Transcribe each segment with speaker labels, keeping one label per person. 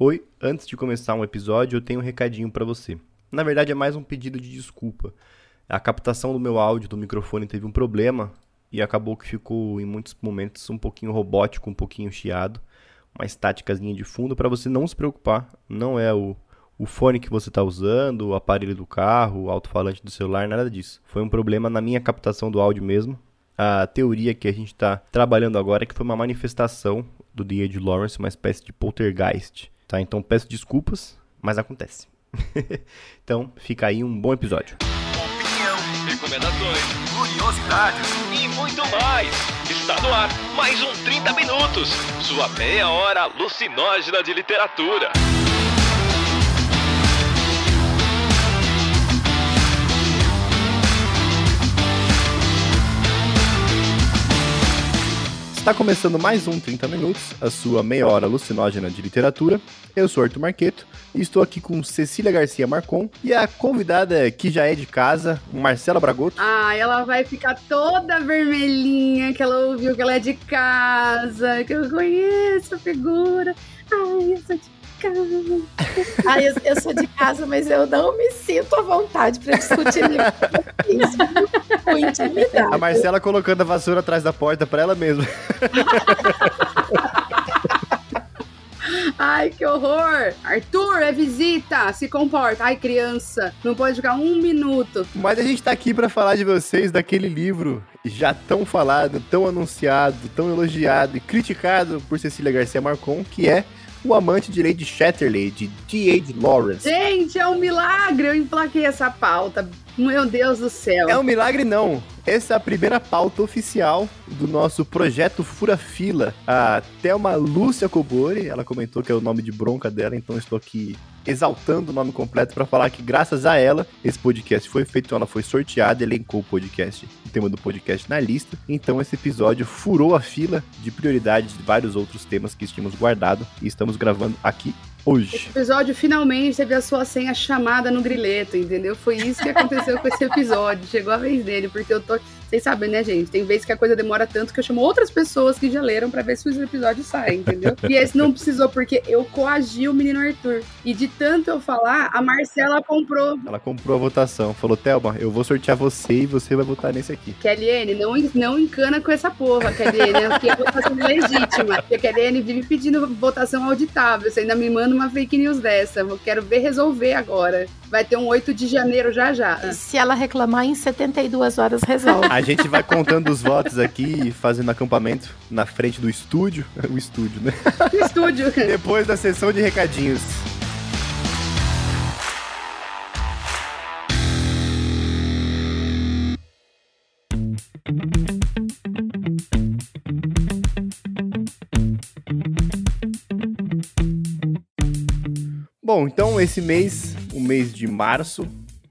Speaker 1: Oi, antes de começar um episódio, eu tenho um recadinho para você. Na verdade, é mais um pedido de desculpa. A captação do meu áudio do microfone teve um problema e acabou que ficou em muitos momentos um pouquinho robótico, um pouquinho chiado, uma estáticazinha de fundo para você não se preocupar. Não é o, o fone que você está usando, o aparelho do carro, o alto-falante do celular, nada disso. Foi um problema na minha captação do áudio mesmo. A teoria que a gente está trabalhando agora é que foi uma manifestação do D.H. Lawrence, uma espécie de poltergeist. Tá? Então peço desculpas, mas acontece. então fica aí um bom episódio.
Speaker 2: Opinião, recomendações, curiosidades e muito mais. Está no ar mais um 30 minutos. Sua meia hora alucinógena de literatura.
Speaker 1: Está começando mais um 30 Minutos, a sua meia hora alucinógena de literatura. Eu sou Arthur Marqueto e estou aqui com Cecília Garcia Marcon e a convidada que já é de casa, Marcela Bragotto.
Speaker 3: Ah, ela vai ficar toda vermelhinha, que ela ouviu que ela é de casa, que eu conheço a figura. Ai, eu sou de casa.
Speaker 4: Ai, eu, eu sou de casa, mas eu não me sinto à vontade para discutir livro com intimidade.
Speaker 1: A Marcela colocando a vassoura atrás da porta para ela mesma.
Speaker 3: Ai, que horror! Arthur, é visita! Se comporta! Ai, criança! Não pode ficar um minuto.
Speaker 1: Mas a gente tá aqui para falar de vocês daquele livro já tão falado, tão anunciado, tão elogiado e criticado por Cecília Garcia Marcon, que é O Amante de Lady Chatterley, de D.H. Lawrence.
Speaker 3: Gente, é um milagre! Eu emplaquei essa pauta. Meu Deus do céu.
Speaker 1: É um milagre não. Essa é a primeira pauta oficial do nosso projeto Fura Fila. A Thelma Lúcia Cobori, ela comentou que é o nome de bronca dela, então estou aqui exaltando o nome completo para falar que graças a ela esse podcast foi feito, ela foi sorteada, elencou o podcast, o tema do podcast na lista. Então esse episódio furou a fila de prioridades de vários outros temas que tínhamos guardado e estamos gravando aqui hoje.
Speaker 3: Esse episódio finalmente teve a sua senha chamada no grileto, entendeu? Foi isso que aconteceu com esse episódio. Chegou a vez dele, porque eu tô. Vocês sabem, né, gente? Tem vezes que a coisa demora tanto que eu chamo outras pessoas que já leram pra ver se os episódios saem, entendeu? E esse não precisou, porque eu coagi o menino Arthur. E de tanto eu falar, a Marcela comprou.
Speaker 1: Ela comprou a votação, falou: Thelma, eu vou sortear você e você vai votar nesse aqui.
Speaker 3: Kellyanne, não, não encana com essa porra, Kellyanne, porque a votação é legítima. Porque a Kellyanne vive pedindo votação auditável. Você ainda me manda uma fake news dessa. Eu quero ver resolver agora. Vai ter um 8 de janeiro já já.
Speaker 4: Se ela reclamar, em 72 horas resolve.
Speaker 1: A gente vai contando os votos aqui e fazendo acampamento na frente do estúdio. O estúdio, né?
Speaker 3: No estúdio.
Speaker 1: Depois da sessão de recadinhos. Bom, então esse mês, o mês de março,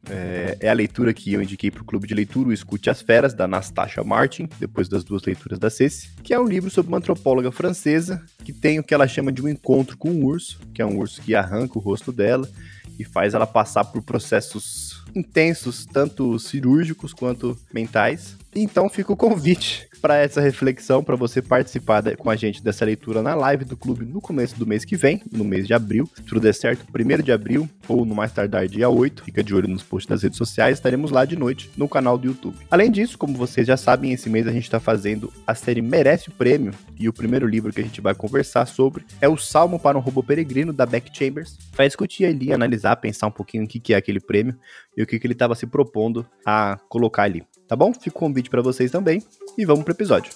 Speaker 1: é, é a leitura que eu indiquei para o Clube de Leitura, o Escute as Feras, da Nastasia Martin, depois das duas leituras da Ceci, que é um livro sobre uma antropóloga francesa que tem o que ela chama de um encontro com um urso, que é um urso que arranca o rosto dela e faz ela passar por processos intensos, tanto cirúrgicos quanto mentais. Então fica o convite para essa reflexão, para você participar da, com a gente dessa leitura na live do clube no começo do mês que vem, no mês de abril. Se tudo der certo, 1 de abril ou no mais tardar dia 8, fica de olho nos posts das redes sociais, estaremos lá de noite no canal do YouTube. Além disso, como vocês já sabem, esse mês a gente está fazendo a série Merece o Prêmio e o primeiro livro que a gente vai conversar sobre é o Salmo para um Robô Peregrino da Beck Chambers. Vai discutir ali, analisar, pensar um pouquinho o que, que é aquele prêmio e o que, que ele estava se propondo a colocar ali. Tá bom? Fica o convite para vocês também e vamos pro episódio.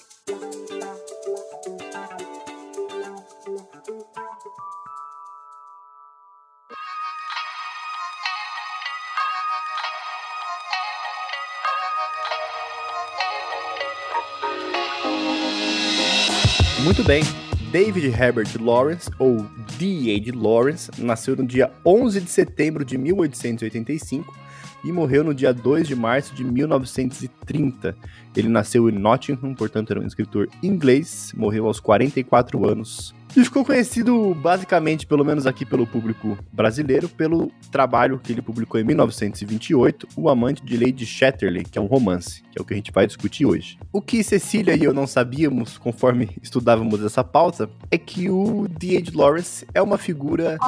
Speaker 1: Muito bem. David Herbert Lawrence, ou D.H. Lawrence, nasceu no dia 11 de setembro de 1885 e morreu no dia 2 de março de 1930. Ele nasceu em Nottingham, portanto era um escritor inglês, morreu aos 44 anos E ficou conhecido basicamente, pelo menos aqui pelo público brasileiro, pelo trabalho que ele publicou em 1928, O Amante de Lady Chatterley, que é um romance, que é o que a gente vai discutir hoje. O que Cecília e eu não sabíamos, conforme estudávamos essa pauta, é que o D.H. Lawrence é uma figura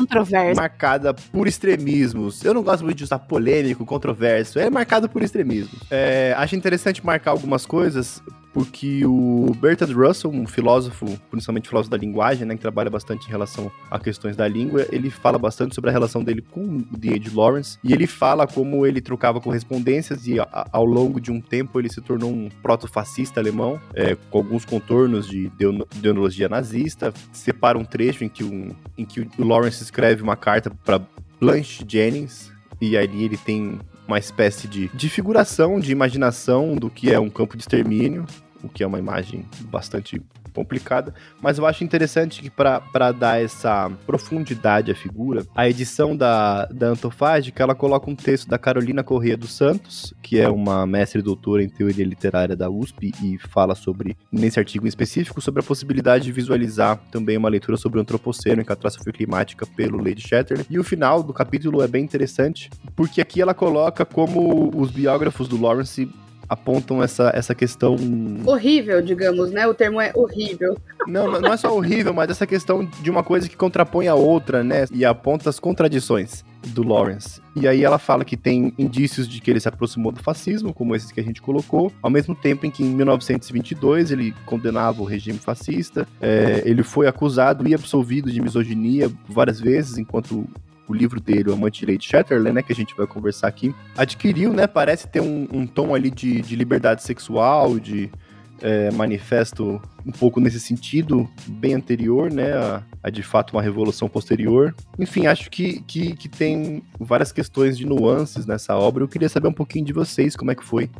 Speaker 1: marcada por extremismos. Eu não gosto muito de usar polêmico, controverso. É marcado por extremismos. É, acho interessante marcar algumas coisas, porque o Bertrand Russell, um filósofo, principalmente filósofo da linguagem, né, que trabalha bastante em relação a questões da língua, ele fala bastante sobre a relação dele com o D.H. Lawrence, e ele fala como ele trocava correspondências e a, ao longo de um tempo ele se tornou um proto-fascista alemão, é, com alguns contornos de ideologia nazista, separa um trecho em que, um, em que o Lawrence escreve uma carta para Blanche Jennings, e ali ele tem uma espécie de, de figuração, de imaginação do que é um campo de extermínio, o que é uma imagem bastante complicada, mas eu acho interessante que para dar essa profundidade à figura, a edição da, da Antofágica, ela coloca um texto da Carolina Corrêa dos Santos, que é uma mestre doutora em teoria literária da USP e fala sobre, nesse artigo em específico, sobre a possibilidade de visualizar também uma leitura sobre o antropoceno e catástrofe climática pelo Lady Shatterley. E o final do capítulo é bem interessante, porque aqui ela coloca como os biógrafos do Lawrence apontam essa, essa questão.
Speaker 3: Horrível, digamos, né? O termo é horrível.
Speaker 1: Não, não é só horrível, mas essa questão de uma coisa que contrapõe a outra, né? E aponta as contradições do Lawrence. E aí ela fala que tem indícios de que ele se aproximou do fascismo, como esses que a gente colocou, ao mesmo tempo em que em 1922 ele condenava o regime fascista, é, ele foi acusado e absolvido de misoginia várias vezes, enquanto o livro dele, O Amante de Chatterley, né, que a gente vai conversar aqui, adquiriu, né, parece ter um, um tom ali de, de liberdade sexual, de é, manifesto um pouco nesse sentido, bem anterior, né, a, a, de fato uma revolução posterior. Enfim, acho que, que, que tem várias questões de nuances nessa obra. Eu queria saber um pouquinho de vocês, como é que foi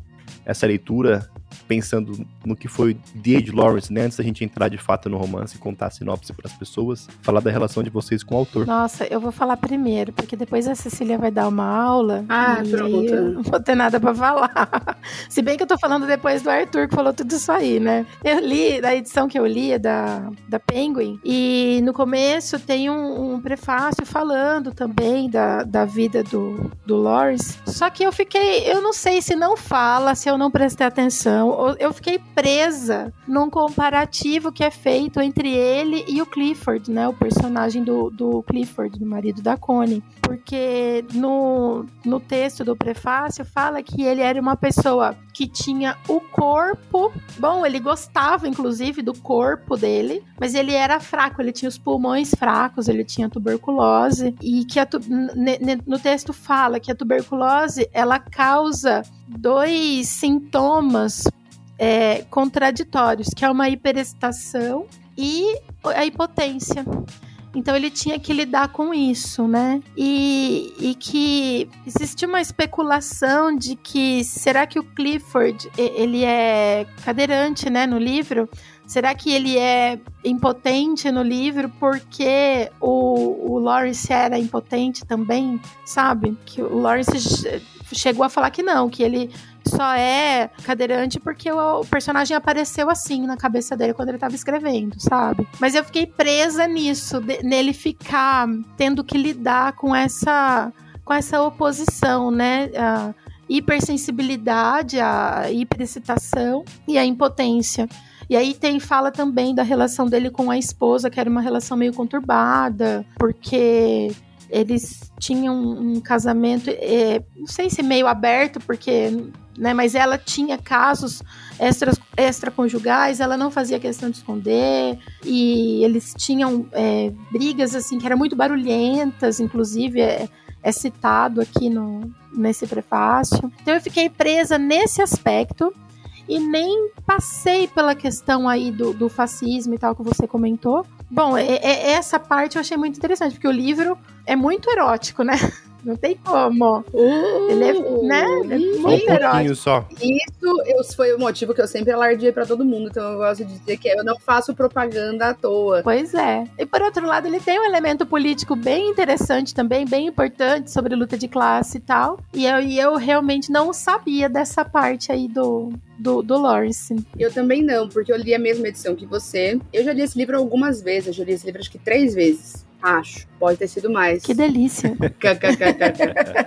Speaker 1: essa leitura, pensando no que foi D.H. Lawrence, né? Antes da gente entrar de fato no romance e contar a sinopse para as pessoas, falar da relação de vocês com o autor.
Speaker 4: Nossa, eu vou falar primeiro, porque depois a Cecília vai dar uma aula.
Speaker 3: Ah,
Speaker 4: e
Speaker 3: pronto.
Speaker 4: eu não vou ter nada para falar. Se bem que eu tô falando depois do Arthur, que falou tudo isso aí, né? Eu li, da edição que eu li, é da, da Penguin, e no começo tem um, um prefácio falando também da, da vida do, do Lawrence. Só que eu fiquei, eu não sei se não fala, se eu não prestei atenção, eu fiquei presa num comparativo que é feito entre ele e o Clifford, né? O personagem do, do Clifford, do marido da Connie. Porque no, no texto do prefácio fala que ele era uma pessoa que tinha o corpo. Bom, ele gostava, inclusive, do corpo dele, mas ele era fraco, ele tinha os pulmões fracos, ele tinha tuberculose. E que a, no texto fala que a tuberculose ela causa dois sintomas é, contraditórios, que é uma hiperexcitação e a hipotência. Então ele tinha que lidar com isso, né? E, e que existe uma especulação de que será que o Clifford ele é cadeirante, né, no livro? Será que ele é impotente no livro porque o, o Lawrence era impotente também, sabe? Que o Lawrence chegou a falar que não, que ele só é cadeirante porque o, personagem apareceu assim na cabeça dele quando ele estava escrevendo, sabe? Mas eu fiquei presa nisso, de, nele ficar tendo que lidar com essa com essa oposição, né? A hipersensibilidade, a hiperexcitação e a impotência. E aí tem fala também da relação dele com a esposa, que era uma relação meio conturbada, porque eles tinham um casamento, é, não sei se meio aberto, porque, né, mas ela tinha casos extras, extraconjugais, ela não fazia questão de esconder, e eles tinham é, brigas, assim, que eram muito barulhentas, inclusive é, é citado aqui no, nesse prefácio. Então eu fiquei presa nesse aspecto, e nem passei pela questão aí do, do fascismo e tal que você comentou. Bom, é, é, essa parte eu achei muito interessante, porque o livro é muito erótico, né? Não tem como.
Speaker 3: Uh,
Speaker 4: Ele é, né? Ele é
Speaker 3: ih,
Speaker 1: Só um
Speaker 4: muito heróico.
Speaker 1: pouquinho só.
Speaker 3: Isso eu- foi o motivo que eu sempre alardeei pra todo mundo. Então eu gosto de dizer que eu não faço propaganda à toa.
Speaker 4: Pois é. E por outro lado, ele tem um elemento político bem interessante também, bem importante sobre luta de classe e tal. E eu, e eu realmente não sabia dessa parte aí do, do, do Lawrence.
Speaker 3: Eu também não, porque eu li a mesma edição que você. Eu já li esse livro algumas vezes. Eu já li esse livro acho que três vezes. Acho. Pode ter sido mais.
Speaker 4: Que delícia.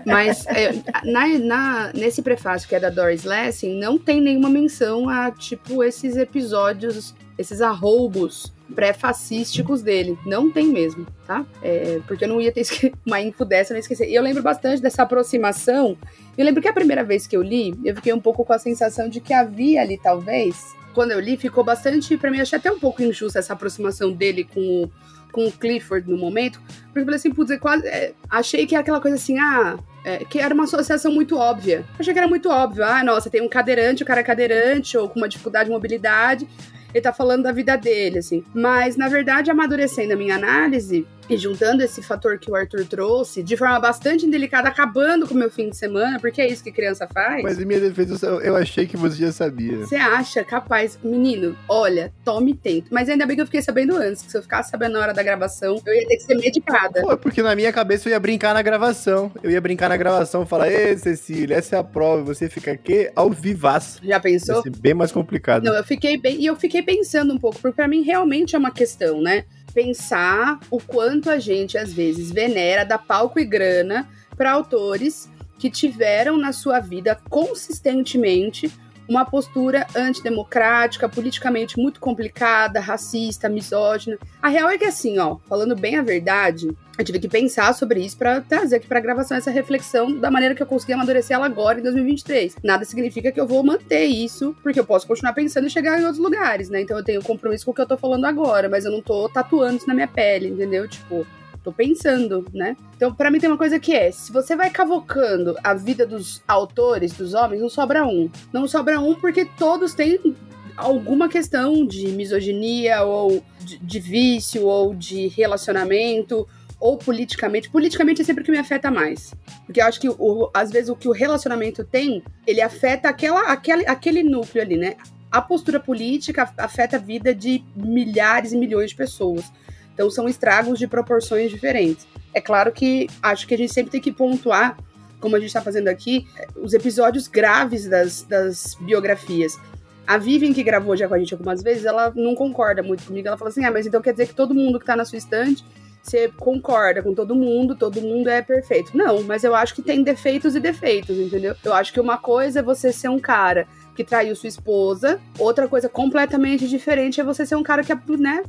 Speaker 3: Mas é, na, na- nesse prefácio que é da Doris Lessing, não tem nenhuma menção a, tipo, esses episódios, esses arroubos pré-fascísticos dele. Não tem mesmo, tá? É, porque eu não ia ter uma info dessa, eu não ia esquecer. E eu lembro bastante dessa aproximação. Eu lembro que a primeira vez que eu li, eu fiquei um pouco com a sensação de que havia ali, talvez, quando eu li, ficou bastante, pra mim, achei até um pouco injusta essa aproximação dele com o, com o Clifford no momento, porque eu falei assim, putz, é quase, é, achei que era aquela coisa assim, ah, é, que era uma associação muito óbvia. Achei que era muito óbvio. Ah, nossa, tem um cadeirante, o cara é cadeirante, ou com uma dificuldade de mobilidade, ele tá falando da vida dele, assim. Mas, na verdade, amadurecendo a minha análise juntando esse fator que o Arthur trouxe, de forma bastante indelicada, acabando com o meu fim de semana, porque é isso que criança faz.
Speaker 1: Mas em minha defesa, eu achei que você já sabia.
Speaker 3: Você acha capaz, menino, olha, tome tempo. Mas ainda bem que eu fiquei sabendo antes, que se eu ficasse sabendo na hora da gravação, eu ia ter que ser medicada.
Speaker 1: Pô, porque na minha cabeça eu ia brincar na gravação. Eu ia brincar na gravação e falar, Ê, Cecília, essa é a prova. Você fica aqui ao vivaço.
Speaker 3: Já pensou?
Speaker 1: Vai ser bem mais complicado.
Speaker 3: Não, eu fiquei bem. E eu fiquei pensando um pouco, porque pra mim realmente é uma questão, né? Pensar o quanto a gente, às vezes, venera, dá palco e grana para autores que tiveram na sua vida consistentemente uma postura antidemocrática, politicamente muito complicada, racista, misógina. A real é que assim, ó, falando bem a verdade, eu tive que pensar sobre isso para trazer aqui para gravação essa reflexão da maneira que eu consegui amadurecer ela agora em 2023. Nada significa que eu vou manter isso, porque eu posso continuar pensando e chegar em outros lugares, né? Então eu tenho compromisso com o que eu tô falando agora, mas eu não tô tatuando isso na minha pele, entendeu? Tipo, tô pensando, né? Então, pra mim tem uma coisa que é, se você vai cavocando a vida dos autores, dos homens, não sobra um. Não sobra um porque todos têm alguma questão de misoginia ou de, de vício ou de relacionamento ou politicamente. Politicamente é sempre o que me afeta mais. Porque eu acho que, o, às vezes, o que o relacionamento tem, ele afeta aquela, aquele, aquele núcleo ali, né? A postura política afeta a vida de milhares e milhões de pessoas. Então, são estragos de proporções diferentes. É claro que acho que a gente sempre tem que pontuar, como a gente está fazendo aqui, os episódios graves das, das biografias. A Vivian, que gravou já com a gente algumas vezes, ela não concorda muito comigo. Ela fala assim: ah, mas então quer dizer que todo mundo que tá na sua estante você concorda com todo mundo, todo mundo é perfeito. Não, mas eu acho que tem defeitos e defeitos, entendeu? Eu acho que uma coisa é você ser um cara que traiu sua esposa, outra coisa completamente diferente é você ser um cara que, né,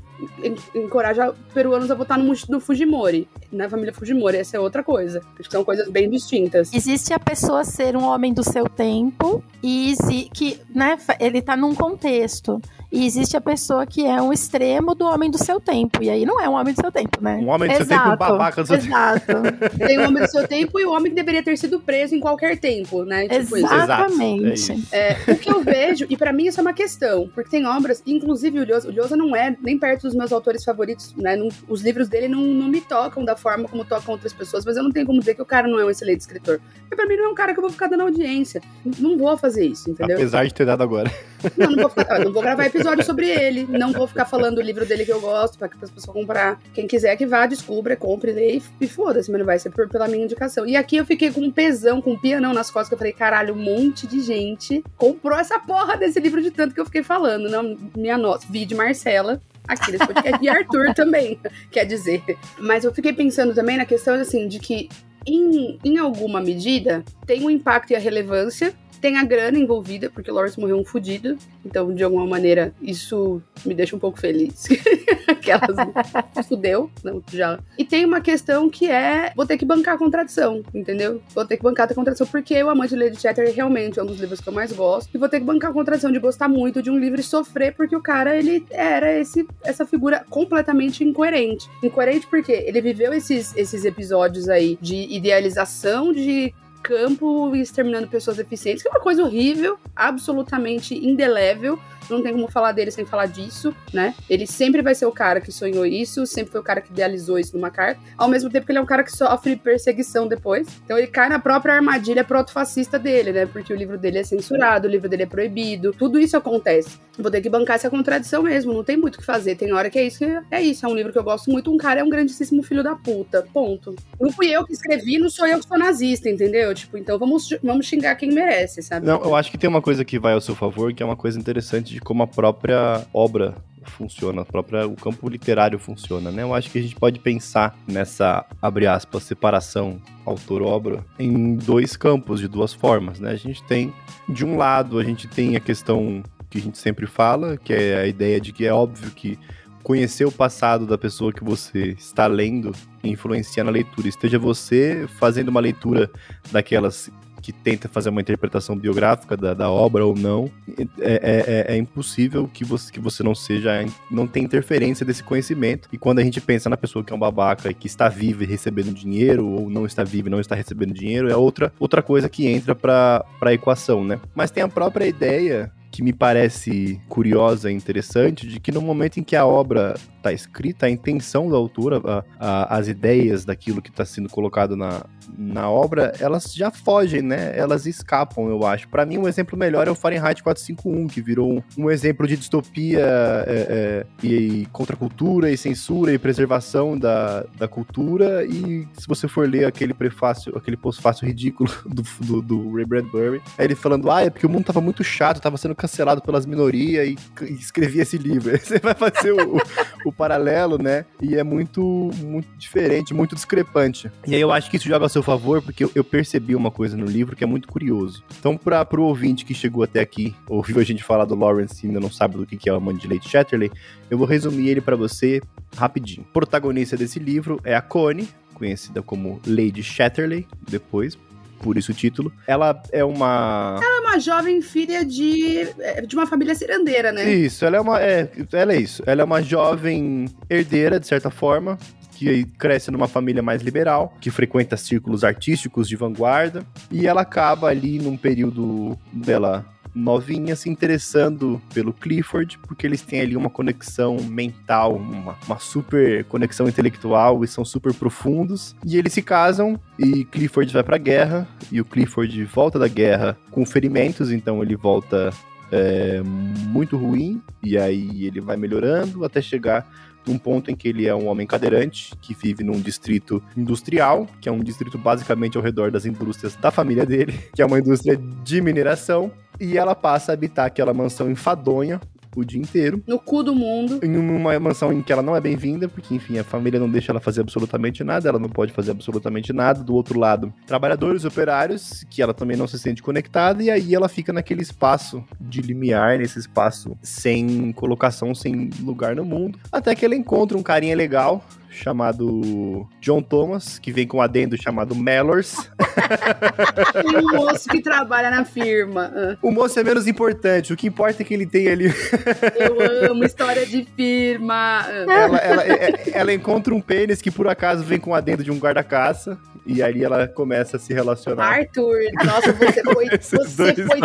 Speaker 3: encoraja peruanos a votar no, no Fujimori, na família Fujimori, essa é outra coisa. Acho que são coisas bem distintas.
Speaker 4: Existe a pessoa ser um homem do seu tempo e que, né, ele tá num contexto. E existe a pessoa que é um extremo do homem do seu tempo. E aí não é um homem do seu tempo, né?
Speaker 1: Um homem do seu tempo, um babaca do seu tempo.
Speaker 4: Exato.
Speaker 3: Tem o homem do seu tempo e o homem que deveria ter sido preso em qualquer tempo, né?
Speaker 4: Tipo Exatamente.
Speaker 1: Isso.
Speaker 3: É, o que eu vejo, e para mim isso é uma questão, porque tem obras, inclusive o Lhosa, o Lhosa não é nem perto dos meus autores favoritos, né? Não, os livros dele não, não me tocam da forma como tocam outras pessoas, mas eu não tenho como dizer que o cara não é um excelente escritor. Porque pra mim não é um cara que eu vou ficar dando audiência. Não vou fazer isso, entendeu?
Speaker 1: Apesar de ter dado agora.
Speaker 3: Não, não vou, ficar, não vou gravar episódio sobre ele, não vou ficar falando o livro dele que eu gosto, para as pessoas comprar. Quem quiser que vá, descubra, compre, lê e foda-se, mas não vai ser por, pela minha indicação. E aqui eu fiquei com um pesão, com um pianão nas costas, que eu falei, caralho, um monte de gente comprou essa porra desse livro de tanto que eu fiquei falando. Não, minha nossa, vídeo Marcela, aqui nesse podcast, e Arthur também, quer dizer. Mas eu fiquei pensando também na questão, assim, de que em, em alguma medida tem um impacto e a relevância tem a grana envolvida, porque o Lawrence morreu um fudido. Então, de alguma maneira, isso me deixa um pouco feliz. Aquelas. fudeu. Não, já. E tem uma questão que é: vou ter que bancar a contradição, entendeu? Vou ter que bancar a contradição, porque O Amante de Lady Chatter realmente é um dos livros que eu mais gosto. E vou ter que bancar a contradição de gostar muito de um livro e sofrer, porque o cara, ele era esse, essa figura completamente incoerente. Incoerente porque ele viveu esses, esses episódios aí de idealização de campo e exterminando pessoas deficientes, que é uma coisa horrível, absolutamente indelével não tem como falar dele sem falar disso, né? Ele sempre vai ser o cara que sonhou isso, sempre foi o cara que idealizou isso numa carta, ao mesmo tempo que ele é um cara que sofre perseguição depois. Então ele cai na própria armadilha proto-fascista dele, né? Porque o livro dele é censurado, o livro dele é proibido, tudo isso acontece. Vou ter que bancar essa contradição mesmo, não tem muito o que fazer. Tem hora que é isso, que é isso, é um livro que eu gosto muito, um cara é um grandíssimo filho da puta, ponto. Não fui eu que escrevi, não sou eu que sou nazista, entendeu? Tipo, então vamos, vamos xingar quem merece, sabe?
Speaker 1: Não, eu acho que tem uma coisa que vai ao seu favor, que é uma coisa interessante de como a própria obra funciona, a própria, o campo literário funciona, né? Eu acho que a gente pode pensar nessa, abre aspas, separação autor-obra em dois campos, de duas formas, né? A gente tem, de um lado, a gente tem a questão que a gente sempre fala, que é a ideia de que é óbvio que conhecer o passado da pessoa que você está lendo influencia na leitura. Esteja você fazendo uma leitura daquelas que tenta fazer uma interpretação biográfica da, da obra ou não, é, é, é, impossível que você, que você não seja, não tenha interferência desse conhecimento. E quando a gente pensa na pessoa que é um babaca e que está viva e recebendo dinheiro, ou não está viva e não está recebendo dinheiro, é outra, outra coisa que entra para a equação, né? Mas tem a própria ideia que me parece curiosa e interessante de que no momento em que a obra está escrita, a intenção da autora, a, a, as ideias daquilo que está sendo colocado na, na obra, elas já fogem, né? Elas escapam, eu acho. Para mim, um exemplo melhor é o Fahrenheit 451, que virou um, um exemplo de distopia é, é, e, contra cultura e censura e preservação da, da cultura. E se você for ler aquele prefácio, aquele pós-fácio ridículo do, do, do, Ray Bradbury, é ele falando, ah, é porque o mundo tava muito chato, tava sendo cancelado pelas minorias e, e escrevia esse livro. Você vai fazer o, o paralelo, né? E é muito, muito diferente, muito discrepante. E aí eu acho que isso joga a seu favor, porque eu, eu percebi uma coisa no livro que é muito curioso. Então, para pro ouvinte que chegou até aqui, ouviu a gente falar do Lawrence e ainda não sabe do que, que é o Amante de Lady Chatterley, eu vou resumir ele para você rapidinho. O protagonista desse livro é a Connie, conhecida como Lady Chatterley, depois, por isso o título. Ela é uma.
Speaker 3: Ela é uma jovem filha de, é, de uma família cirandeira, né?
Speaker 1: Isso, ela é uma. É, ela é isso. Ela é uma jovem herdeira, de certa forma. Que cresce numa família mais liberal, que frequenta círculos artísticos de vanguarda, e ela acaba ali num período dela novinha se interessando pelo Clifford, porque eles têm ali uma conexão mental, uma, uma super conexão intelectual e são super profundos. E eles se casam e Clifford vai pra guerra, e o Clifford volta da guerra com ferimentos, então ele volta é, muito ruim, e aí ele vai melhorando até chegar num ponto em que ele é um homem cadeirante, que vive num distrito industrial, que é um distrito basicamente ao redor das indústrias da família dele, que é uma indústria de mineração, e ela passa a habitar aquela mansão enfadonha, o dia inteiro.
Speaker 3: No cu do mundo.
Speaker 1: Em uma mansão em que ela não é bem-vinda, porque, enfim, a família não deixa ela fazer absolutamente nada, ela não pode fazer absolutamente nada. Do outro lado, trabalhadores, operários, que ela também não se sente conectada, e aí ela fica naquele espaço de limiar, nesse espaço sem colocação, sem lugar no mundo. Até que ela encontra um carinha legal, chamado John Thomas, que vem com um adendo chamado Mellors.
Speaker 3: e um moço que trabalha na firma.
Speaker 1: O moço é menos importante, o que importa é que ele tem ali.
Speaker 3: Eu amo história de firma.
Speaker 1: Ela, ela, é, ela, encontra um pênis que por acaso vem com um adendo de um guarda-caça. E aí ela começa a se relacionar.
Speaker 3: Arthur, nossa, você foi, você foi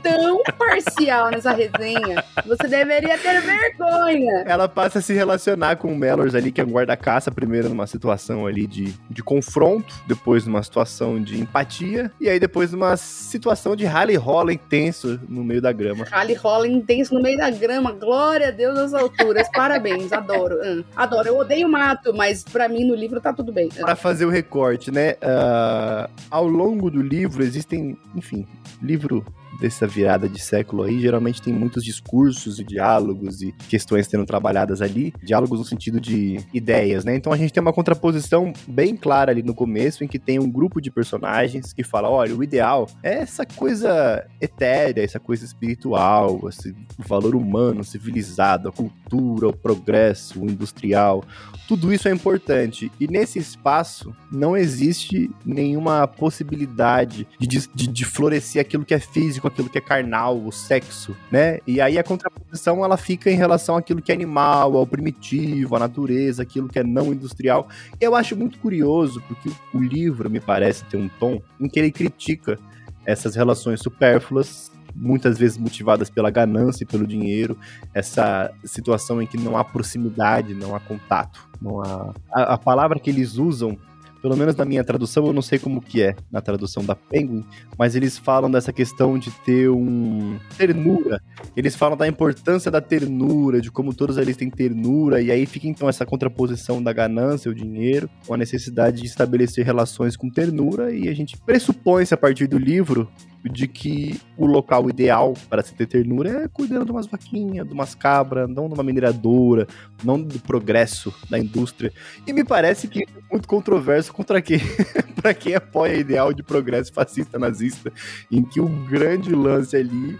Speaker 3: tão parcial nessa resenha. Você deveria ter vergonha.
Speaker 1: Ela passa a se relacionar com o Mellors ali, que é um guarda-caça, primeiro numa situação ali de, de confronto, depois numa situação de empatia, e aí depois numa situação de rally rola intenso no meio da grama.
Speaker 3: Rally rola intenso no meio da grama, glória a Deus nas alturas, parabéns, adoro. Hum, adoro, eu odeio mato, mas para mim no livro tá tudo bem.
Speaker 1: Para fazer o recorte, né? Uh, ao longo do livro existem, enfim, livro dessa virada de século aí, geralmente tem muitos discursos e diálogos e questões sendo trabalhadas ali, diálogos no sentido de ideias, né? Então a gente tem uma contraposição bem clara ali no começo, em que tem um grupo de personagens que fala, olha, o ideal é essa coisa etérea, essa coisa espiritual, esse valor humano, civilizado, a cultura, o progresso, o industrial, tudo isso é importante. E nesse espaço não existe nenhuma possibilidade de, de, de florescer aquilo que é físico, com aquilo que é carnal, o sexo, né? E aí a contraposição ela fica em relação àquilo que é animal, ao primitivo, à natureza, aquilo que é não industrial. Eu acho muito curioso, porque o livro me parece ter um tom em que ele critica essas relações supérfluas muitas vezes motivadas pela ganância e pelo dinheiro, essa situação em que não há proximidade, não há contato, não há... A, a palavra que eles usam pelo menos na minha tradução, eu não sei como que é na tradução da Penguin, mas eles falam dessa questão de ter um ternura. Eles falam da importância da ternura, de como todos eles têm ternura, e aí fica então essa contraposição da ganância, o dinheiro, com a necessidade de estabelecer relações com ternura, e a gente pressupõe-se a partir do livro de que o local ideal para se ter ternura é cuidando de umas vaquinhas, de umas cabras, não de uma mineradora, não do progresso da indústria. E me parece que é muito controverso contra quem, para quem apoia o ideal de progresso fascista nazista, em que o grande lance ali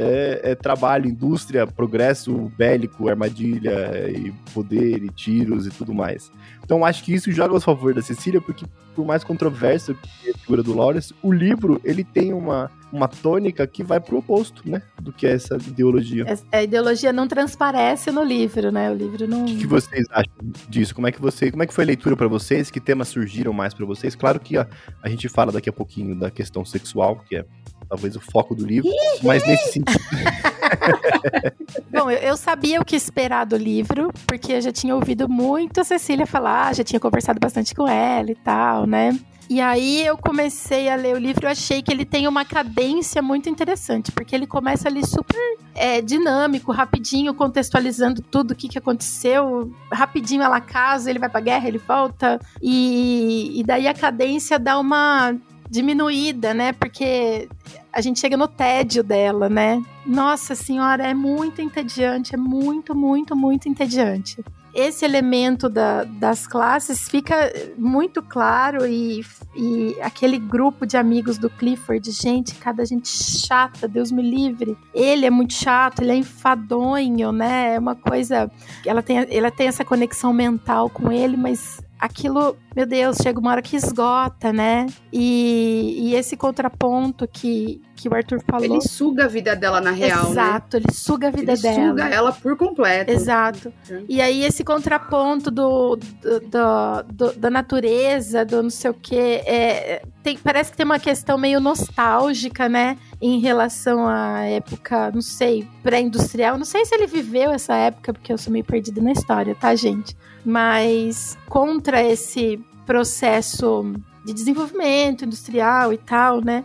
Speaker 1: é, é, trabalho, indústria, progresso bélico, armadilha e poder e tiros e tudo mais. Então acho que isso joga a favor da Cecília, porque por mais controverso que a figura do Lawrence, o livro ele tem uma, uma tônica que vai pro oposto, né, do que é essa ideologia.
Speaker 4: A ideologia não transparece no livro, né? O livro não.
Speaker 1: O que, que vocês acham disso? Como é que você, como é que foi a leitura para vocês? Que temas surgiram mais para vocês? Claro que a, a gente fala daqui a pouquinho da questão sexual, que é talvez o foco do livro, mas nesse sentido.
Speaker 4: Bom, eu sabia o que esperar do livro, porque eu já tinha ouvido muito a Cecília falar, já tinha conversado bastante com ela e tal, né? E aí eu comecei a ler o livro, eu achei que ele tem uma cadência muito interessante, porque ele começa ali super é, dinâmico, rapidinho, contextualizando tudo o que, que aconteceu. Rapidinho ela casa, ele vai pra guerra, ele volta. E, e daí a cadência dá uma diminuída, né? Porque a gente chega no tédio dela, né? Nossa senhora, é muito entediante, é muito, muito, muito entediante. Esse elemento da, das classes fica muito claro e, e aquele grupo de amigos do Clifford, gente, cada gente chata, Deus me livre. Ele é muito chato, ele é enfadonho, né? É uma coisa. Ela tem, ela tem essa conexão mental com ele, mas aquilo, meu Deus, chega uma hora que esgota, né? E, e esse contraponto que, que o Arthur falou.
Speaker 3: Ele suga a vida dela na real,
Speaker 4: né? Exato,
Speaker 3: né?
Speaker 4: ele suga a vida
Speaker 3: ele
Speaker 4: dela.
Speaker 3: suga ela por completo.
Speaker 4: Exato. E aí esse contraponto do, do, do, do, da natureza, do não sei o quê, é, tem, parece que tem uma questão meio nostálgica, né? Em relação à época, não sei, pré-industrial. Não sei se ele viveu essa época, porque eu sou meio perdida na história, tá, gente? Mas contra esse processo de desenvolvimento industrial e tal, né?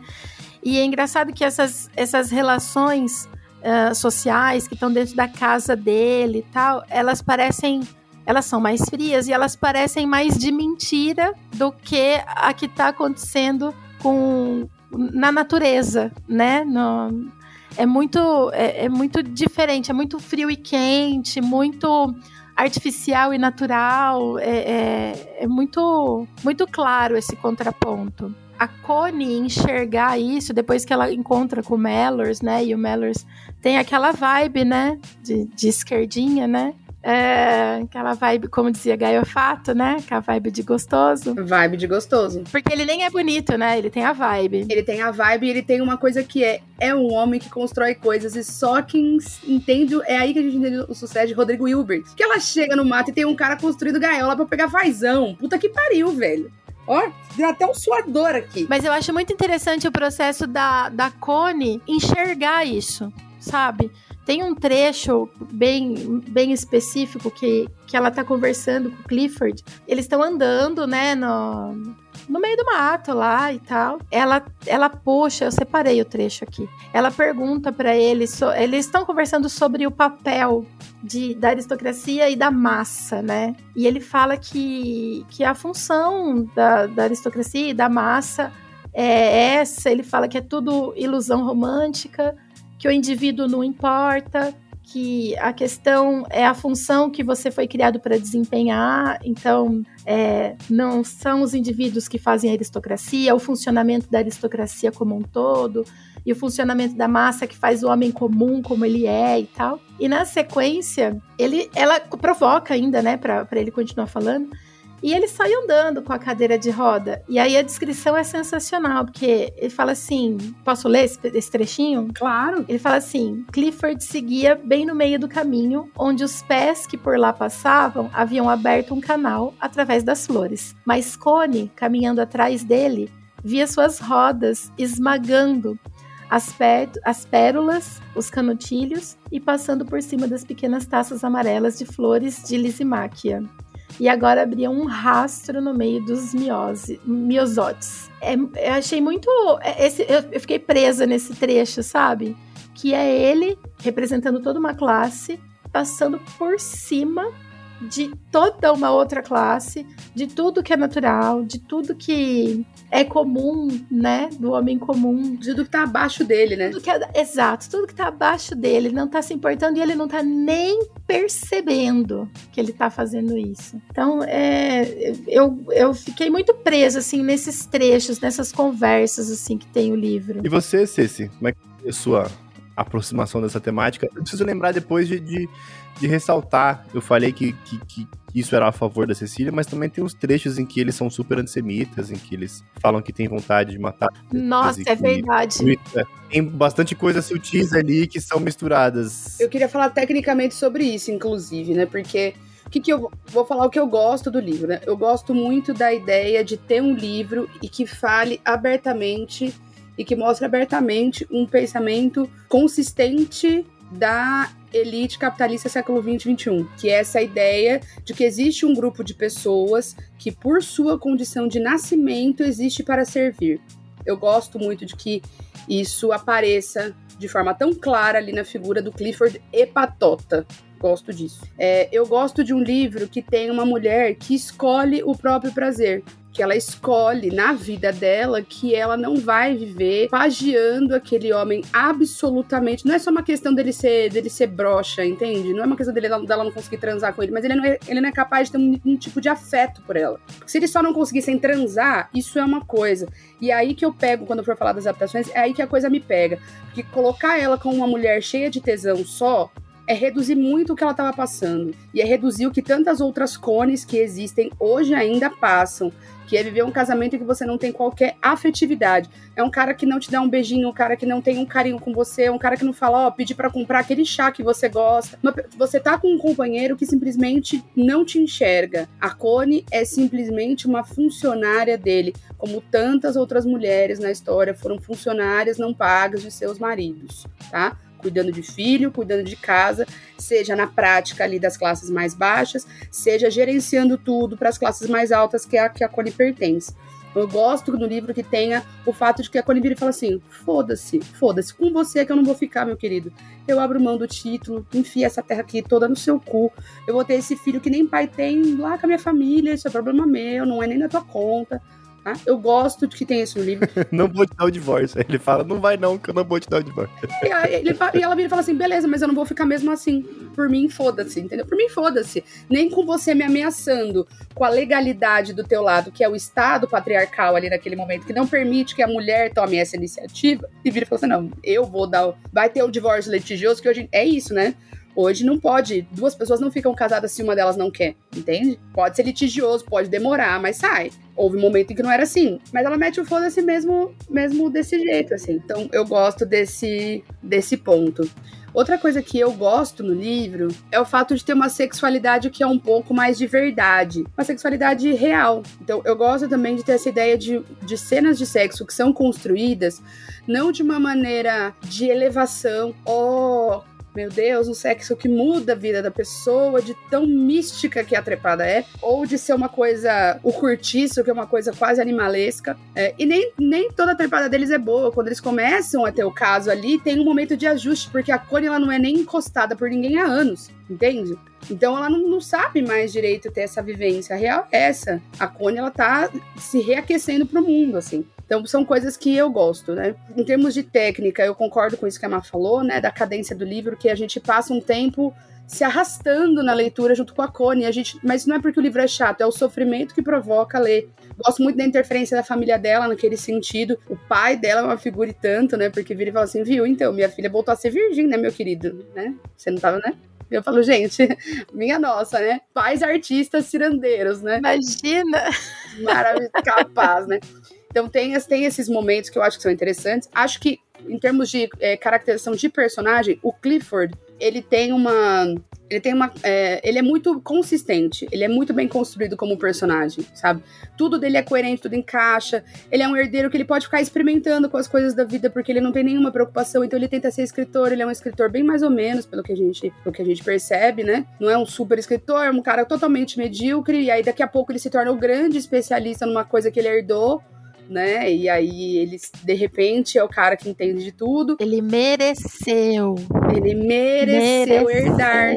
Speaker 4: E é engraçado que essas, essas relações uh, sociais que estão dentro da casa dele e tal, elas parecem. Elas são mais frias e elas parecem mais de mentira do que a que está acontecendo com, na natureza, né? No, é muito é, é, muito diferente, é muito frio e quente, muito artificial e natural. É, é, é muito muito claro esse contraponto a Connie enxergar isso depois que ela encontra com o Mellors, né? E o Mellors tem aquela vibe, né? De, de esquerdinha, né? É, aquela vibe, como dizia Gaiofato, né? Que a vibe de gostoso.
Speaker 3: Vibe de gostoso.
Speaker 4: Porque ele nem é bonito, né? Ele tem a vibe.
Speaker 3: Ele tem a vibe e ele tem uma coisa que é é um homem que constrói coisas e só quem entende, é aí que a gente entende o sucesso de Rodrigo Hilbert. Que ela chega no mato e tem um cara construindo gaiola para pegar fazão. Puta que pariu, velho. Ó, deu até um suador aqui.
Speaker 4: Mas eu acho muito interessante o processo da, da Cone enxergar isso, sabe? Tem um trecho bem, bem específico que, que ela tá conversando com o Clifford. Eles estão andando, né, no, no meio do mato lá e tal. Ela, ela puxa, eu separei o trecho aqui. Ela pergunta para ele, so, eles estão conversando sobre o papel de, da aristocracia e da massa, né? E ele fala que, que a função da, da aristocracia e da massa é essa. Ele fala que é tudo ilusão romântica, que o indivíduo não importa, que a questão é a função que você foi criado para desempenhar, então é, não são os indivíduos que fazem a aristocracia, o funcionamento da aristocracia como um todo, e o funcionamento da massa que faz o homem comum como ele é e tal. E na sequência, ele, ela provoca ainda, né, para ele continuar falando, E ele sai andando com a cadeira de roda. E aí a descrição é sensacional, porque ele fala assim: posso ler esse, esse trechinho?
Speaker 3: Claro.
Speaker 4: Ele fala assim: Clifford seguia bem no meio do caminho, onde os pés que por lá passavam haviam aberto um canal através das flores. Mas Cone, caminhando atrás dele, via suas rodas esmagando as, as pérolas, os canutilhos e passando por cima das pequenas taças amarelas de flores de lisimáquia. E agora abria um rastro no meio dos miose, miosotes. É, eu achei muito. É, esse, eu, eu fiquei presa nesse trecho, sabe? Que é ele representando toda uma classe, passando por cima de toda uma outra classe, de tudo que é natural, de tudo que é comum, né? Do homem comum.
Speaker 3: De tudo que tá abaixo dele, né?
Speaker 4: Tudo é, exato, tudo que tá abaixo dele. Ele não tá se importando e ele não tá nem percebendo que ele tá fazendo isso. Então, é, eu, eu fiquei muito presa, assim, nesses trechos, nessas conversas, assim, que tem o livro.
Speaker 1: E você, Ceci, como é que é a sua aproximação dessa temática? Eu preciso lembrar depois de, de de ressaltar, eu falei que, que, que, isso era a favor da Cecília, mas também tem uns trechos em que eles são super antissemitas, em que eles falam que tem vontade de matar.
Speaker 4: Nossa, é verdade.
Speaker 1: Tem bastante coisas sutis ali que são misturadas.
Speaker 3: Eu queria falar tecnicamente sobre isso, inclusive, né? Porque o que, que eu vou falar o que eu gosto do livro, né? Eu gosto muito da ideia de ter um livro e que fale abertamente e que mostre abertamente um pensamento consistente da elite capitalista século 20 e 21, que é essa ideia de que existe um grupo de pessoas que, por sua condição de nascimento, existe para servir. Eu gosto muito de que isso apareça de forma tão clara ali na figura do Clifford Epatota. Gosto disso. É, eu gosto de um livro que tem uma mulher que escolhe o próprio prazer que ela escolhe na vida dela que ela não vai viver pagiando aquele homem absolutamente. Não é só uma questão dele ser, dele ser broxa, entende? Não é uma questão dele, dela não conseguir transar com ele, mas ele não é, ele não é capaz de ter um, um tipo de afeto por ela. Porque se eles só não conseguissem transar, isso é uma coisa. E é aí que eu pego, quando eu for falar das adaptações, é aí que a coisa me pega. Porque colocar ela com uma mulher cheia de tesão só é reduzir muito o que ela estava passando. E é reduzir o que tantas outras cones que existem hoje ainda passam que é viver um casamento em que você não tem qualquer afetividade. É um cara que não te dá um beijinho, um cara que não tem um carinho com você, um cara que não fala, ó, oh, pedir para comprar aquele chá que você gosta. Você tá com um companheiro que simplesmente não te enxerga. A Cone é simplesmente uma funcionária dele, como tantas outras mulheres na história foram funcionárias não pagas de seus maridos, tá? Cuidando de filho, cuidando de casa, seja na prática ali das classes mais baixas, seja gerenciando tudo para as classes mais altas que a que a Connie pertence. Eu gosto do livro que tenha o fato de que a Connie vira e fala assim: foda-se, foda-se, com você que eu não vou ficar, meu querido. Eu abro mão do título, enfia essa terra aqui toda no seu cu. Eu vou ter esse filho que nem pai tem lá com a minha família, isso é problema meu, não é nem na tua conta. Tá? Eu gosto de que tem isso no livro.
Speaker 1: não vou te dar o divórcio. Ele fala, não vai não, que eu não vou te dar o divórcio.
Speaker 3: E, ele, e ela vira e fala assim, beleza, mas eu não vou ficar mesmo assim. Por mim, foda-se, entendeu? Por mim, foda-se. Nem com você me ameaçando com a legalidade do teu lado, que é o Estado patriarcal ali naquele momento, que não permite que a mulher tome essa iniciativa, e vira e fala assim, não, eu vou dar... Vai ter o divórcio litigioso, que hoje... É isso, né? Hoje não pode, duas pessoas não ficam casadas se uma delas não quer, entende? Pode ser litigioso, pode demorar, mas sai. Houve um momento em que não era assim, mas ela mete o foda-se mesmo, mesmo desse jeito, assim. Então eu gosto desse, desse ponto. Outra coisa que eu gosto no livro é o fato de ter uma sexualidade que é um pouco mais de verdade, uma sexualidade real. Então eu gosto também de ter essa ideia de, de cenas de sexo que são construídas não de uma maneira de elevação ou meu Deus, um sexo que muda a vida da pessoa, de tão mística que a trepada é, ou de ser uma coisa, o curtiço, que é uma coisa quase animalesca. É, e nem, nem toda a trepada deles é boa. Quando eles começam a ter o caso ali, tem um momento de ajuste, porque a Connie ela não é nem encostada por ninguém há anos, entende? Então ela não, não, sabe mais direito ter essa vivência. A real é essa. A Connie ela tá se reaquecendo pro mundo, assim. Então, são coisas que eu gosto, né? Em termos de técnica, eu concordo com isso que a Má falou, né? Da cadência do livro, que a gente passa um tempo se arrastando na leitura junto com a Connie. A gente, mas não é porque o livro é chato, é o sofrimento que provoca ler. Gosto muito da interferência da família dela naquele sentido. O pai dela é uma figura e tanto, né? Porque vira e fala assim, viu? Então, minha filha voltou a ser virgem, né, meu querido? Né? Você não tava, né? Eu falo, gente, minha nossa, né? Pais artistas cirandeiros, né?
Speaker 4: Imagina!
Speaker 3: Maravilhoso, capaz, né? Então tem, tem esses momentos que eu acho que são interessantes. Acho que, em termos de é, caracterização de personagem, o Clifford, ele tem uma ele tem uma. É, ele é muito consistente, ele é muito bem construído como personagem, sabe? Tudo dele é coerente, tudo encaixa. Ele é um herdeiro que ele pode ficar experimentando com as coisas da vida, porque ele não tem nenhuma preocupação, então ele tenta ser escritor, ele é um escritor bem mais ou menos, pelo que a gente, pelo que a gente percebe, né? Não é um super escritor, é um cara totalmente medíocre, e aí daqui a pouco ele se torna o grande especialista numa coisa que ele herdou né? E aí ele, de repente, é o cara que entende de tudo.
Speaker 4: Ele mereceu.
Speaker 3: Ele mereceu, mereceu. herdar.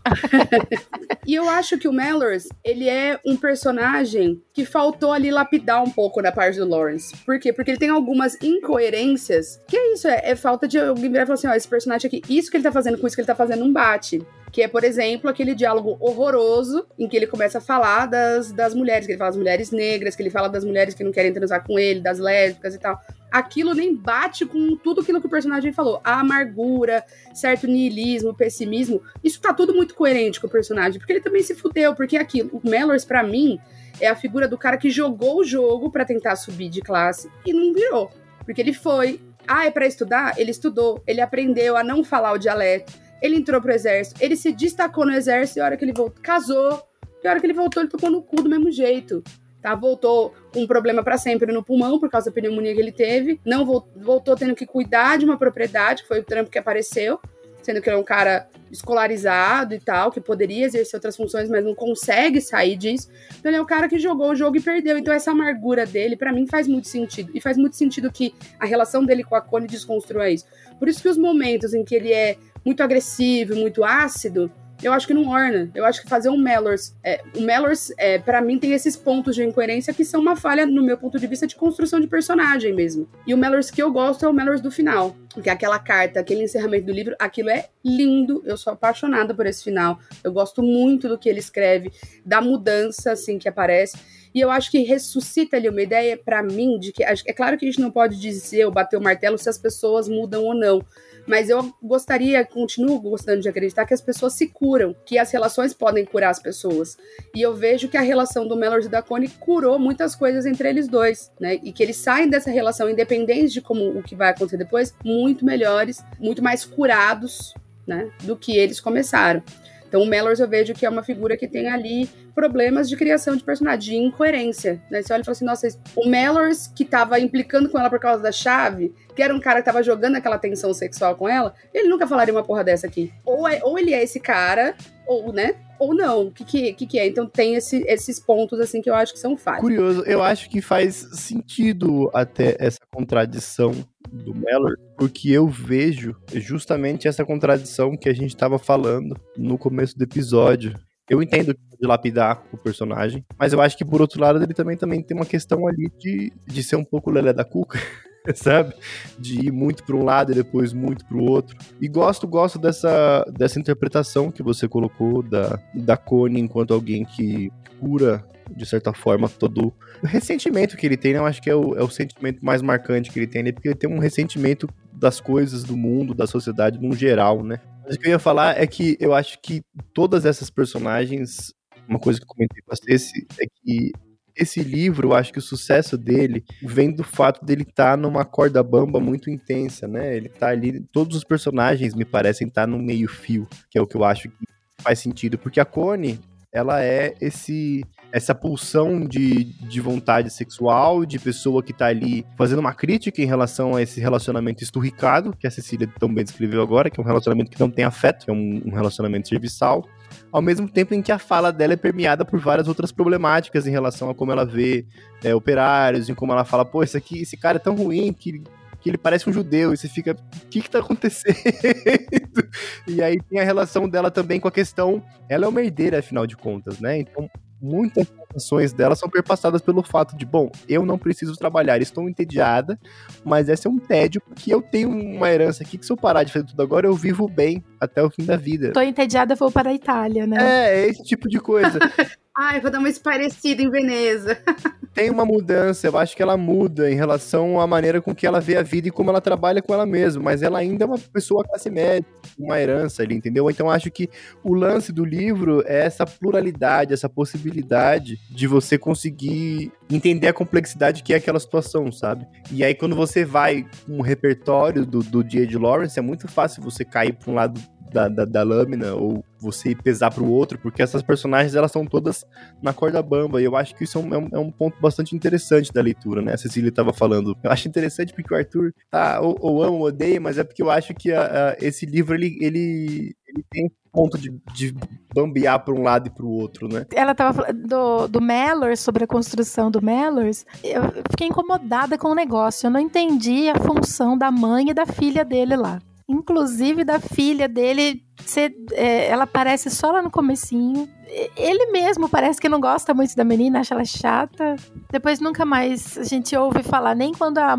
Speaker 3: e eu acho que o Mellors, ele é um personagem que faltou ali lapidar um pouco na parte do Lawrence. Por quê? Porque ele tem algumas incoerências. Que é isso? É, é falta de alguém virar e falar assim: ó, esse personagem aqui, isso que ele tá fazendo com isso que ele tá fazendo não bate. Que é, por exemplo, aquele diálogo horroroso em que ele começa a falar das, das mulheres, que ele fala das mulheres negras, que ele fala das mulheres que não querem transar com ele, das lésbicas e tal. Aquilo nem bate com tudo aquilo que o personagem falou. A amargura, certo niilismo, pessimismo, isso tá tudo muito coerente com o personagem, porque ele também se fudeu, porque aquilo, o Mellors, para mim, é a figura do cara que jogou o jogo para tentar subir de classe e não virou. Porque ele foi, ah, é para estudar? Ele estudou, ele aprendeu a não falar o dialeto, ele entrou pro exército, ele se destacou no exército e a hora que ele voltou, casou. E a hora que ele voltou, ele tocou no cu do mesmo jeito. Tá? Voltou com um problema para sempre no pulmão por causa da pneumonia que ele teve. Não voltou tendo que cuidar de uma propriedade, que foi o trampo que apareceu, sendo que ele é um cara escolarizado e tal, que poderia exercer outras funções, mas não consegue sair disso. Então ele é o cara que jogou o jogo e perdeu. Então essa amargura dele, para mim, faz muito sentido. E faz muito sentido que a relação dele com a Connie desconstrua isso. Por isso que os momentos em que ele é muito agressivo, muito ácido, eu acho que não orna. Eu acho que fazer um Mellors. É, o Mellors, é, para mim, tem esses pontos de incoerência que são uma falha, no meu ponto de vista, de construção de personagem mesmo. E o Mellors que eu gosto é o Mellors do final. Que é aquela carta, aquele encerramento do livro, aquilo é lindo. Eu sou apaixonada por esse final. Eu gosto muito do que ele escreve, da mudança, assim, que aparece. E eu acho que ressuscita ali uma ideia para mim de que. É claro que a gente não pode dizer ou bater o martelo se as pessoas mudam ou não mas eu gostaria, continuo gostando de acreditar que as pessoas se curam, que as relações podem curar as pessoas. E eu vejo que a relação do Melody e da Connie curou muitas coisas entre eles dois, né? E que eles saem dessa relação, independente de como o que vai acontecer depois, muito melhores, muito mais curados, né? Do que eles começaram. Então o Mellors eu vejo que é uma figura que tem ali problemas de criação de personagem, de incoerência. Né? Você olha e fala assim, nossa, o Mellors que tava implicando com ela por causa da chave, que era um cara que tava jogando aquela tensão sexual com ela, ele nunca falaria uma porra dessa aqui. Ou, é, ou ele é esse cara, ou, né? Ou não. O que, que, que, é? Então tem esse, esses pontos, assim, que eu acho que são falhos.
Speaker 1: Curioso, eu acho que faz sentido até essa contradição do Mellor, porque eu vejo justamente essa contradição que a gente estava falando no começo do episódio. Eu entendo de lapidar o personagem, mas eu acho que por outro lado ele também, também tem uma questão ali de, de ser um pouco lelé da cuca. sabe? De ir muito para um lado e depois muito para o outro. E gosto, gosto dessa, dessa interpretação que você colocou da, da Cone enquanto alguém que cura de certa forma, todo o ressentimento que ele tem, né? eu acho que é o, é o sentimento mais marcante que ele tem ali, porque ele tem um ressentimento das coisas, do mundo, da sociedade, no geral, né? Mas o que eu ia falar é que eu acho que todas essas personagens, uma coisa que eu comentei com Ceci, é que esse livro, eu acho que o sucesso dele vem do fato dele estar tá numa corda bamba muito intensa, né? Ele tá ali, todos os personagens me parecem estar tá no meio fio, que é o que eu acho que faz sentido, porque a Connie, ela é esse essa pulsão de, de vontade sexual, de pessoa que tá ali fazendo uma crítica em relação a esse relacionamento esturricado, que a Cecília tão bem descreveu agora, que é um relacionamento que não tem afeto, é um, um relacionamento serviçal, ao mesmo tempo em que a fala dela é permeada por várias outras problemáticas em relação a como ela vê é, operários, em como ela fala, pô, esse aqui, esse cara é tão ruim que que ele parece um judeu, e você fica, o que que tá acontecendo? e aí tem a relação dela também com a questão, ela é uma herdeira, afinal de contas, né? Então, muitas ações dela são perpassadas pelo fato de, bom, eu não preciso trabalhar, estou entediada, mas esse é um tédio porque eu tenho uma herança aqui que se eu parar de fazer tudo agora, eu vivo bem até o fim da vida.
Speaker 4: Tô entediada, vou para a Itália, né?
Speaker 1: É, é esse tipo de coisa.
Speaker 3: Ai, vou dar uma esparecida em Veneza.
Speaker 1: tem uma mudança, eu acho que ela muda em relação à maneira com que ela vê a vida e como ela trabalha com ela mesma, mas ela ainda é uma pessoa classe média, uma herança ali, entendeu? Então acho que o lance do livro é essa pluralidade, essa possibilidade de você conseguir entender a complexidade que é aquela situação, sabe? E aí quando você vai com um repertório do, do dia de Lawrence, é muito fácil você cair para um lado da, da, da, lâmina ou você pesar para o outro, porque essas personagens elas são todas na corda bamba e eu acho que isso é um, é um é ponto bastante interessante da leitura, né? A Cecília estava falando. Eu acho interessante porque o Arthur tá ou, ou ama ou odeia, mas é porque eu acho que a, a, esse livro ele, ele, ele tem ponto de, de bambear para um lado e para o outro, né?
Speaker 4: Ela estava falando do, do Mellors, sobre a construção do Mellors. Eu fiquei incomodada com o negócio. Eu não entendi a função da mãe e da filha dele lá inclusive da filha dele ser, é, ela aparece só lá no comecinho. Ele mesmo parece que não gosta muito da menina, acha ela chata. Depois nunca mais a gente ouve falar, nem quando a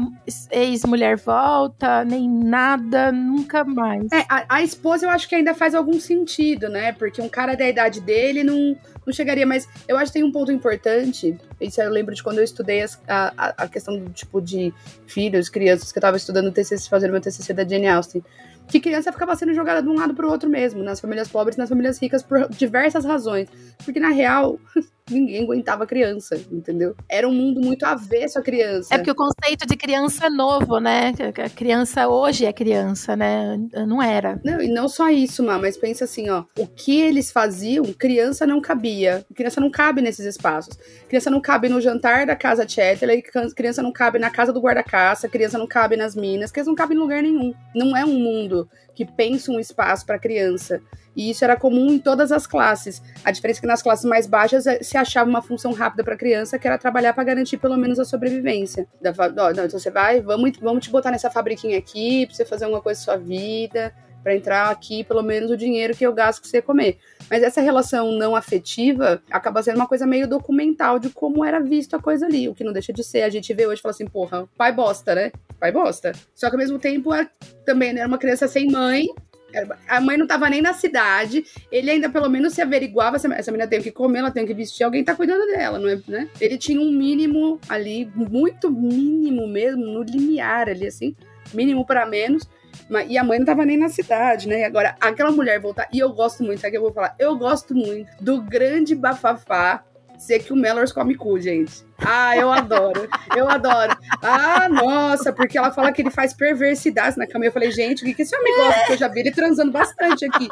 Speaker 4: ex-mulher volta, nem nada, nunca mais.
Speaker 3: É, a, a, esposa eu acho que ainda faz algum sentido, né? Porque um cara da idade dele não, não chegaria, mas eu acho que tem um ponto importante. Isso eu lembro de quando eu estudei as, a, a questão do tipo de filhos, crianças, que eu tava estudando TCC, fazendo meu TCC da Jane Austen que criança ficava sendo jogada de um lado para o outro mesmo, nas famílias pobres, nas famílias ricas, por diversas razões. Porque na real, ninguém aguentava criança, entendeu? Era um mundo muito avesso à criança.
Speaker 4: É porque o conceito de criança é novo, né? A criança hoje é criança, né? Não era.
Speaker 3: Não, e não só isso, Má, mas pensa assim, ó. O que eles faziam, criança não cabia. Criança não cabe nesses espaços. Criança não cabe no jantar da casa Chatterley, criança não cabe na casa do guarda-caça, criança não cabe nas minas, criança não cabe em lugar nenhum. Não é um mundo que pensa um espaço para criança. E isso era comum em todas as classes. A diferença é que nas classes mais baixas eh, se achava uma função rápida para a criança, que era trabalhar para garantir pelo menos a sobrevivência. Da, não, então você vai, vamos, vamos te botar nessa fabriquinha aqui para você fazer alguma coisa com sua vida, para entrar aqui pelo menos o dinheiro que eu gasto para você comer. Mas essa relação não afetiva acaba sendo uma coisa meio documental de como era visto a coisa ali, o que não deixa de ser. A gente vê hoje e fala assim, porra, pai bosta, né? Pai bosta. Só que ao mesmo tempo é, também né, era uma criança sem mãe, a mãe não tava nem na cidade, ele ainda pelo menos se averiguava, essa, menina tem que comer, ela tem que vestir, alguém tá cuidando dela, não é, né? Ele tinha um mínimo ali, muito mínimo mesmo, no limiar ali, assim, mínimo para menos, e a mãe não tava nem na cidade, né? E agora, aquela mulher voltar, e eu gosto muito, sabe que eu vou falar? Eu gosto muito do grande bafafá ser que o Mellors come cu, gente. Ah, eu adoro. Eu adoro. Ah, nossa, porque ela fala que ele faz perversidades na cama. Eu falei, gente, o que, que esse homem gosta? Que eu já vi ele transando bastante aqui.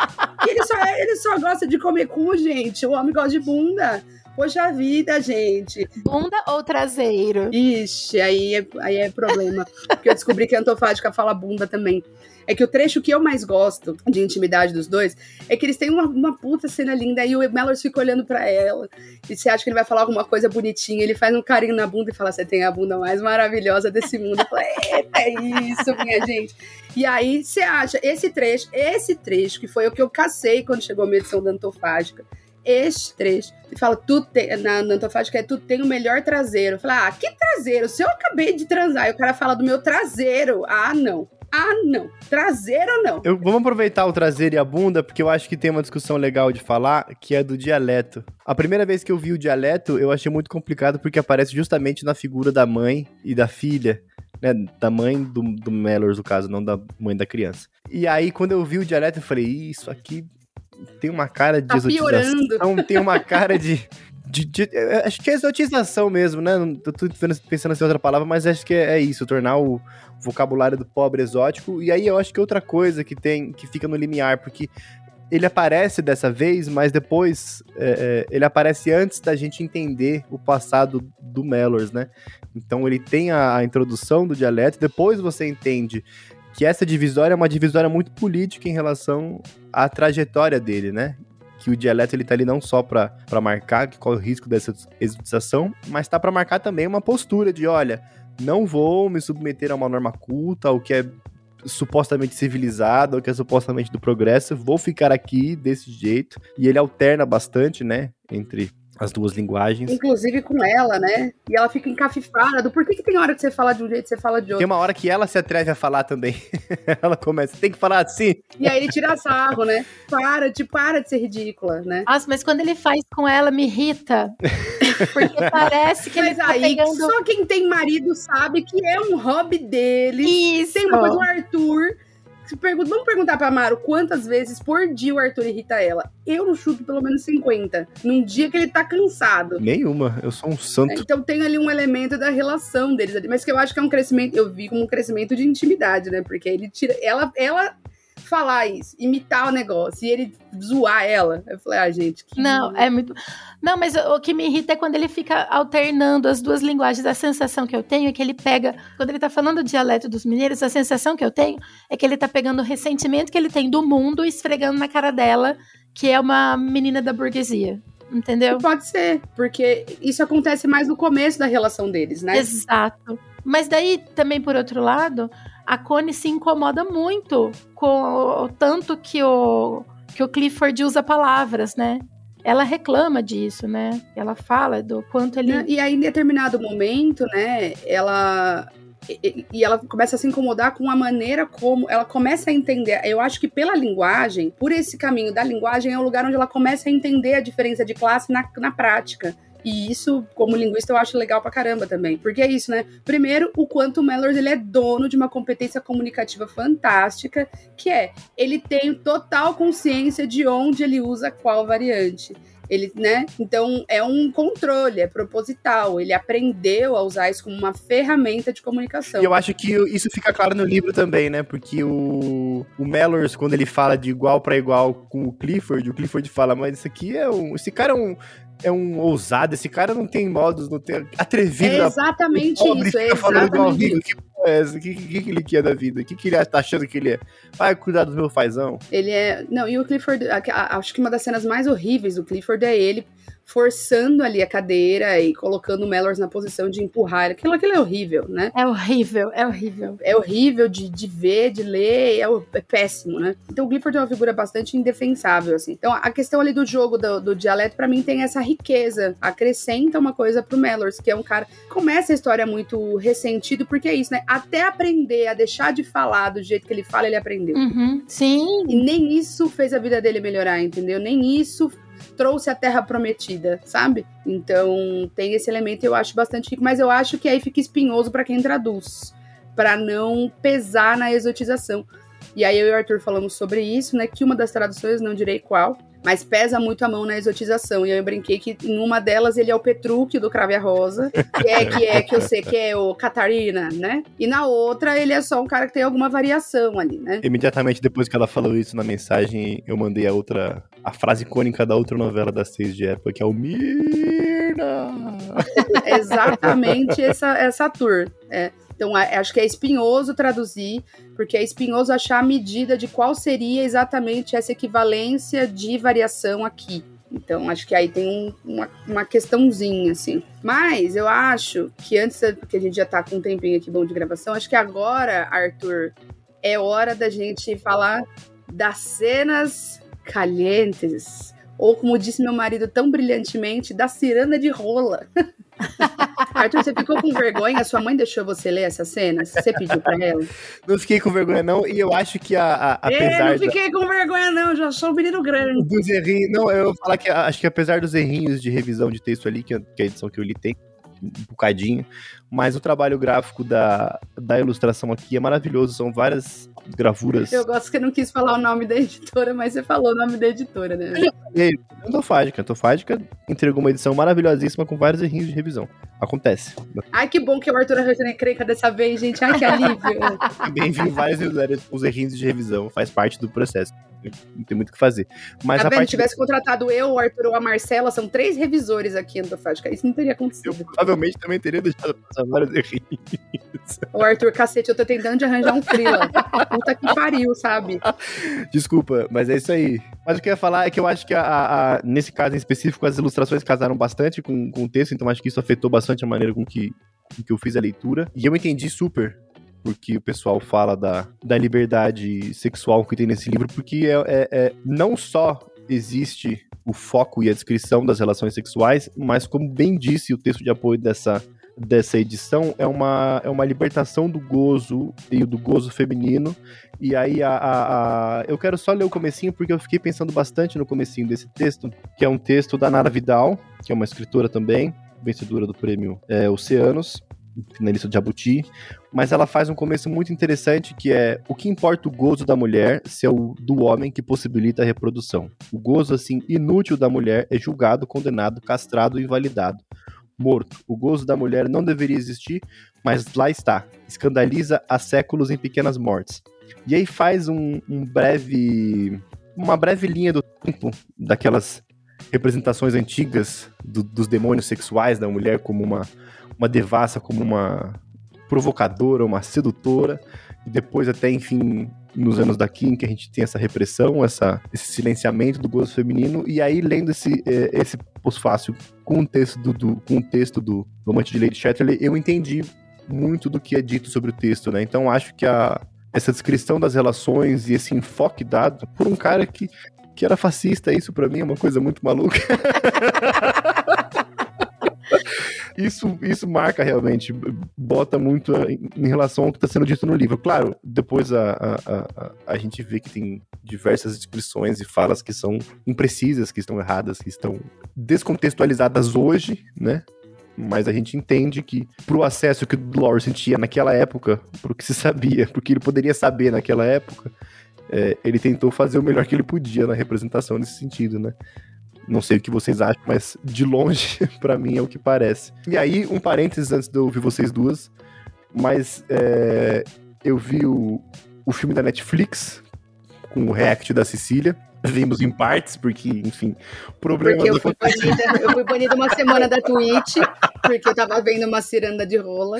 Speaker 3: Ele só, ele só gosta de comer cu, gente. O homem gosta de bunda. Poxa vida, gente.
Speaker 4: Bunda ou traseiro?
Speaker 3: Ixi, aí é, aí é problema. Porque eu descobri que a antofágica fala bunda também. É que o trecho que eu mais gosto de intimidade dos dois é que eles têm uma, uma puta cena linda e o Mellors fica olhando para ela e você acha que ele vai falar alguma coisa bonitinha, ele faz um carinho na bunda e fala: Você tem a bunda mais maravilhosa desse mundo. Eu falei, é isso, minha gente. E aí você acha, esse trecho, esse trecho, que foi o que eu cacei quando chegou a minha edição da Antofágica, este trecho. Ele fala, tu tem, na, na antofágica é tu tem o melhor traseiro. Eu falo, ah, que traseiro? Se eu acabei de transar e o cara fala do meu traseiro, ah, não. Ah, não. Traseiro não.
Speaker 1: Eu, vamos aproveitar o traseiro e a bunda, porque eu acho que tem uma discussão legal de falar, que é do dialeto. A primeira vez que eu vi o dialeto, eu achei muito complicado, porque aparece justamente na figura da mãe e da filha. Né, da mãe do, do Mellors, no caso, não da mãe da criança. E aí, quando eu vi o dialeto, eu falei, isso aqui tem uma cara de tá exotização, tem uma cara de, de, de, Acho que é exotização mesmo, né? tô pensando em outra palavra, mas acho que é, é isso, tornar o, vocabulário do pobre exótico. E aí eu acho que outra coisa que tem, que fica no limiar, porque ele aparece dessa vez, mas depois é, é, ele aparece antes da gente entender o passado do Mellors, né? Então ele tem a, a, introdução do dialeto, depois você entende que essa divisória é uma divisória muito política em relação à trajetória dele, né? Que o dialeto ele tá ali não só para marcar qual é o risco dessa exotização, mas tá para marcar também uma postura de, olha, não vou me submeter a uma norma culta, o que é supostamente civilizado, o que é supostamente do progresso, vou ficar aqui desse jeito. E ele alterna bastante, né, entre as duas linguagens.
Speaker 3: Inclusive com ela, né? E ela fica encafifada do por que, que tem hora que você fala de um jeito e você fala de
Speaker 1: Tem
Speaker 3: outro.
Speaker 1: uma hora que ela se atreve a falar também. ela começa, tem que falar assim.
Speaker 3: E aí ele tira sarro, né? Para, de para de ser ridícula, né?
Speaker 4: Nossa, mas quando ele faz com ela, me irrita. Porque parece que ele
Speaker 3: Mas
Speaker 4: tá
Speaker 3: aí,
Speaker 4: pegando...
Speaker 3: só quem tem marido sabe que é um hobby dele.
Speaker 4: Isso!
Speaker 3: Tem uma coisa do Arthur. Pergunta- Vamos perguntar pra Maru quantas vezes por dia o Arthur irrita ela. Eu não chuto pelo menos 50. Num dia que ele tá cansado.
Speaker 1: Nenhuma, eu sou um santo.
Speaker 3: Então tem ali um elemento da relação deles ali. Mas que eu acho que é um crescimento, eu vi como um crescimento de intimidade, né? Porque ele tira. Ela, ela falar isso, imitar o negócio, e ele zoar ela. Eu falei, ah, gente, que.
Speaker 4: Não, é muito. Não, mas o que me irrita é quando ele fica alternando as duas linguagens. A sensação que eu tenho é que ele pega. Quando ele tá falando o dialeto dos mineiros, a sensação que eu tenho é que ele tá pegando o ressentimento que ele tem do mundo e esfregando na cara dela, que é uma menina da burguesia. Entendeu?
Speaker 3: Pode ser, porque isso acontece mais no começo da relação deles, né?
Speaker 4: Exato. Mas daí, também, por outro lado, a Connie se incomoda muito com o, tanto que o, que o Clifford usa palavras, né? Ela reclama disso, né? Ela fala do quanto ele.
Speaker 3: E aí, em determinado momento, né, ela. E, e ela começa a se incomodar com a maneira como ela começa a entender. Eu acho que pela linguagem, por esse caminho da linguagem, é o lugar onde ela começa a entender a diferença de classe na, na prática. E isso, como linguista, eu acho legal pra caramba também. Porque é isso, né? Primeiro, o quanto o Mellors ele é dono de uma competência comunicativa fantástica, que é ele tem total consciência de onde ele usa qual variante. Ele, né? Então é um controle, é proposital. Ele aprendeu a usar isso como uma ferramenta de comunicação.
Speaker 1: E eu acho que isso fica claro no livro também, né? Porque o, o Mellors, quando ele fala de igual pra igual com o Clifford, o Clifford fala, mas isso aqui é um. Esse cara é um. É um ousado, esse cara não tem modos, não tem. Atrevido.
Speaker 3: É exatamente
Speaker 1: pobre,
Speaker 3: isso, é exatamente isso.
Speaker 1: Porra é essa? O que, que, que ele quer da vida? O que, que ele tá achando que ele é? Vai cuidar do meu fazão.
Speaker 3: Ele é. Não, e o Clifford. Acho que uma das cenas mais horríveis do Clifford é ele forçando ali a cadeira e colocando o Mellors na posição de empurrar. Aquilo, aquilo é horrível, né?
Speaker 4: É horrível, é horrível.
Speaker 3: É horrível de, de ver, de ler, é, o- é péssimo, né? Então o Clifford é uma figura bastante indefensável, assim. Então a questão ali do jogo do, do dialeto, pra mim, tem essa riqueza. Acrescenta uma coisa pro Mellors, que é um cara. Começa a história muito ressentido, porque é isso, né? Até aprender a deixar de falar do jeito que ele fala, ele aprendeu.
Speaker 4: Uhum, sim.
Speaker 3: E nem isso fez a vida dele melhorar, entendeu? Nem isso trouxe a terra prometida, sabe? Então tem esse elemento eu acho bastante rico, mas eu acho que aí fica espinhoso pra quem traduz, Pra não pesar na exotização. E aí eu e o Arthur falamos sobre isso, né? Que uma das traduções, não direi qual, mas pesa muito a mão na exotização. E aí eu brinquei que em uma delas ele é o Petrúquio do Crave a Rosa, que é que é que eu sei que é o Catarina, né? E na outra ele é só um cara que tem alguma variação ali, né?
Speaker 1: Imediatamente depois que ela falou isso na mensagem, eu mandei a outra. a frase icônica da outra novela das seis de época, que é o Mirna.
Speaker 3: exatamente essa, essa tour. É. Então, a- acho que é espinhoso traduzir, porque é espinhoso achar a medida de qual seria exatamente essa equivalência de variação aqui. Então, acho que aí tem um- uma, uma questãozinha, assim. Mas eu acho que antes, porque a gente já tá com um tempinho aqui bom de gravação, acho que agora, Arthur, é hora da gente falar das cenas calientes. Ou, como disse meu marido tão brilhantemente, da ciranda de rola. Arthur, você ficou com vergonha? Sua mãe deixou você ler essas cenas? Você pediu pra ela?
Speaker 1: Não fiquei com vergonha, não, e eu acho que a, a-
Speaker 3: É,
Speaker 1: apesar
Speaker 3: não
Speaker 1: da-
Speaker 3: fiquei com vergonha, não. Já sou um menino grande.
Speaker 1: dos errinhos. Não, eu vou falar que acho que apesar dos errinhos de revisão de texto ali, que a, que a edição que eu li tem um bocadinho, mas o trabalho gráfico da, da ilustração aqui é maravilhoso. São várias gravuras.
Speaker 3: Eu gosto que você não quis falar o nome da editora, mas você falou o nome da editora, né?
Speaker 1: Antofágica. Antofágica entregou uma edição maravilhosíssima com vários errinhos de revisão. Acontece.
Speaker 3: Ai, que bom que o Arthur arranjou na encrenca dessa vez, gente. Ai, que alívio.
Speaker 1: Também vi vários os errinhos de revisão. Faz parte do processo. Não tem muito o que fazer. Mas
Speaker 3: tá
Speaker 1: a
Speaker 3: vendo? Se
Speaker 1: parte
Speaker 3: tivesse contratado eu, o Arthur ou a Marcela, são três revisores aqui em Antofágica. Isso não teria
Speaker 1: eu
Speaker 3: acontecido.
Speaker 1: provavelmente também teria deixado passar vários errinhos.
Speaker 3: O Arthur, cacete, eu tô tentando de arranjar um freela. Puta que pariu, sabe?
Speaker 1: Desculpa, mas é isso aí. Mas o que eu ia falar é que eu acho que, a- a- nesse caso em específico, as ilustrações casaram bastante com, com o texto, então acho que isso afetou bastante a maneira com que, com que eu fiz a leitura. E eu entendi super porque o pessoal fala da, da liberdade sexual que tem nesse livro, porque é, é- é não só existe o foco e a descrição das relações sexuais, mas como bem disse o texto de apoio dessa, dessa edição, é uma, é uma libertação do gozo e do gozo feminino. E aí a, a, a, eu quero só ler o comecinho porque eu fiquei pensando bastante no comecinho desse texto, que é um texto da Nara Vidal, que é uma escritora também, vencedora do prêmio é, Oceanos, finalista de Jabuti, mas ela faz um começo muito interessante que é o que importa o gozo da mulher se é o do homem que possibilita a reprodução. O gozo, assim, inútil da mulher é julgado, condenado, castrado e invalidado. Morto. O gozo da mulher não deveria existir, mas lá está. Escandaliza há séculos em pequenas mortes. E aí faz um, um breve. uma breve linha do tempo daquelas representações antigas do, dos demônios sexuais da mulher como uma, uma devassa, como uma provocadora, uma sedutora, e depois até, enfim, nos anos da Kim, que a gente tem essa repressão, essa, esse silenciamento do gozo feminino, e aí lendo esse, é, esse pós-fácil com o texto do, com o texto do Romance de Lady Chatterley, eu entendi muito do que é dito sobre o texto, né? Então acho que a, essa descrição das relações e esse enfoque dado por um cara que, que era fascista, isso para mim é uma coisa muito maluca. isso, isso marca realmente, bota muito em relação ao que está sendo dito no livro. Claro, depois a, a, a, a, gente vê que tem diversas descrições e falas que são imprecisas, que estão erradas, que estão descontextualizadas hoje, né? Mas a gente entende que pro acesso que o Lawrence tinha naquela época, pro que se sabia, pro que ele poderia saber naquela época, é, ele tentou fazer o melhor que ele podia na representação nesse sentido, né? Não sei o que vocês acham, mas de longe, para mim, é o que parece. E aí, um parênteses antes de eu ouvir vocês duas, mas é, eu vi o, o filme da Netflix com o react da Cecília vimos em partes, porque, enfim, problema
Speaker 3: porque eu fui, banida, eu fui banida uma semana da Twitch, porque eu tava vendo uma ciranda de rola,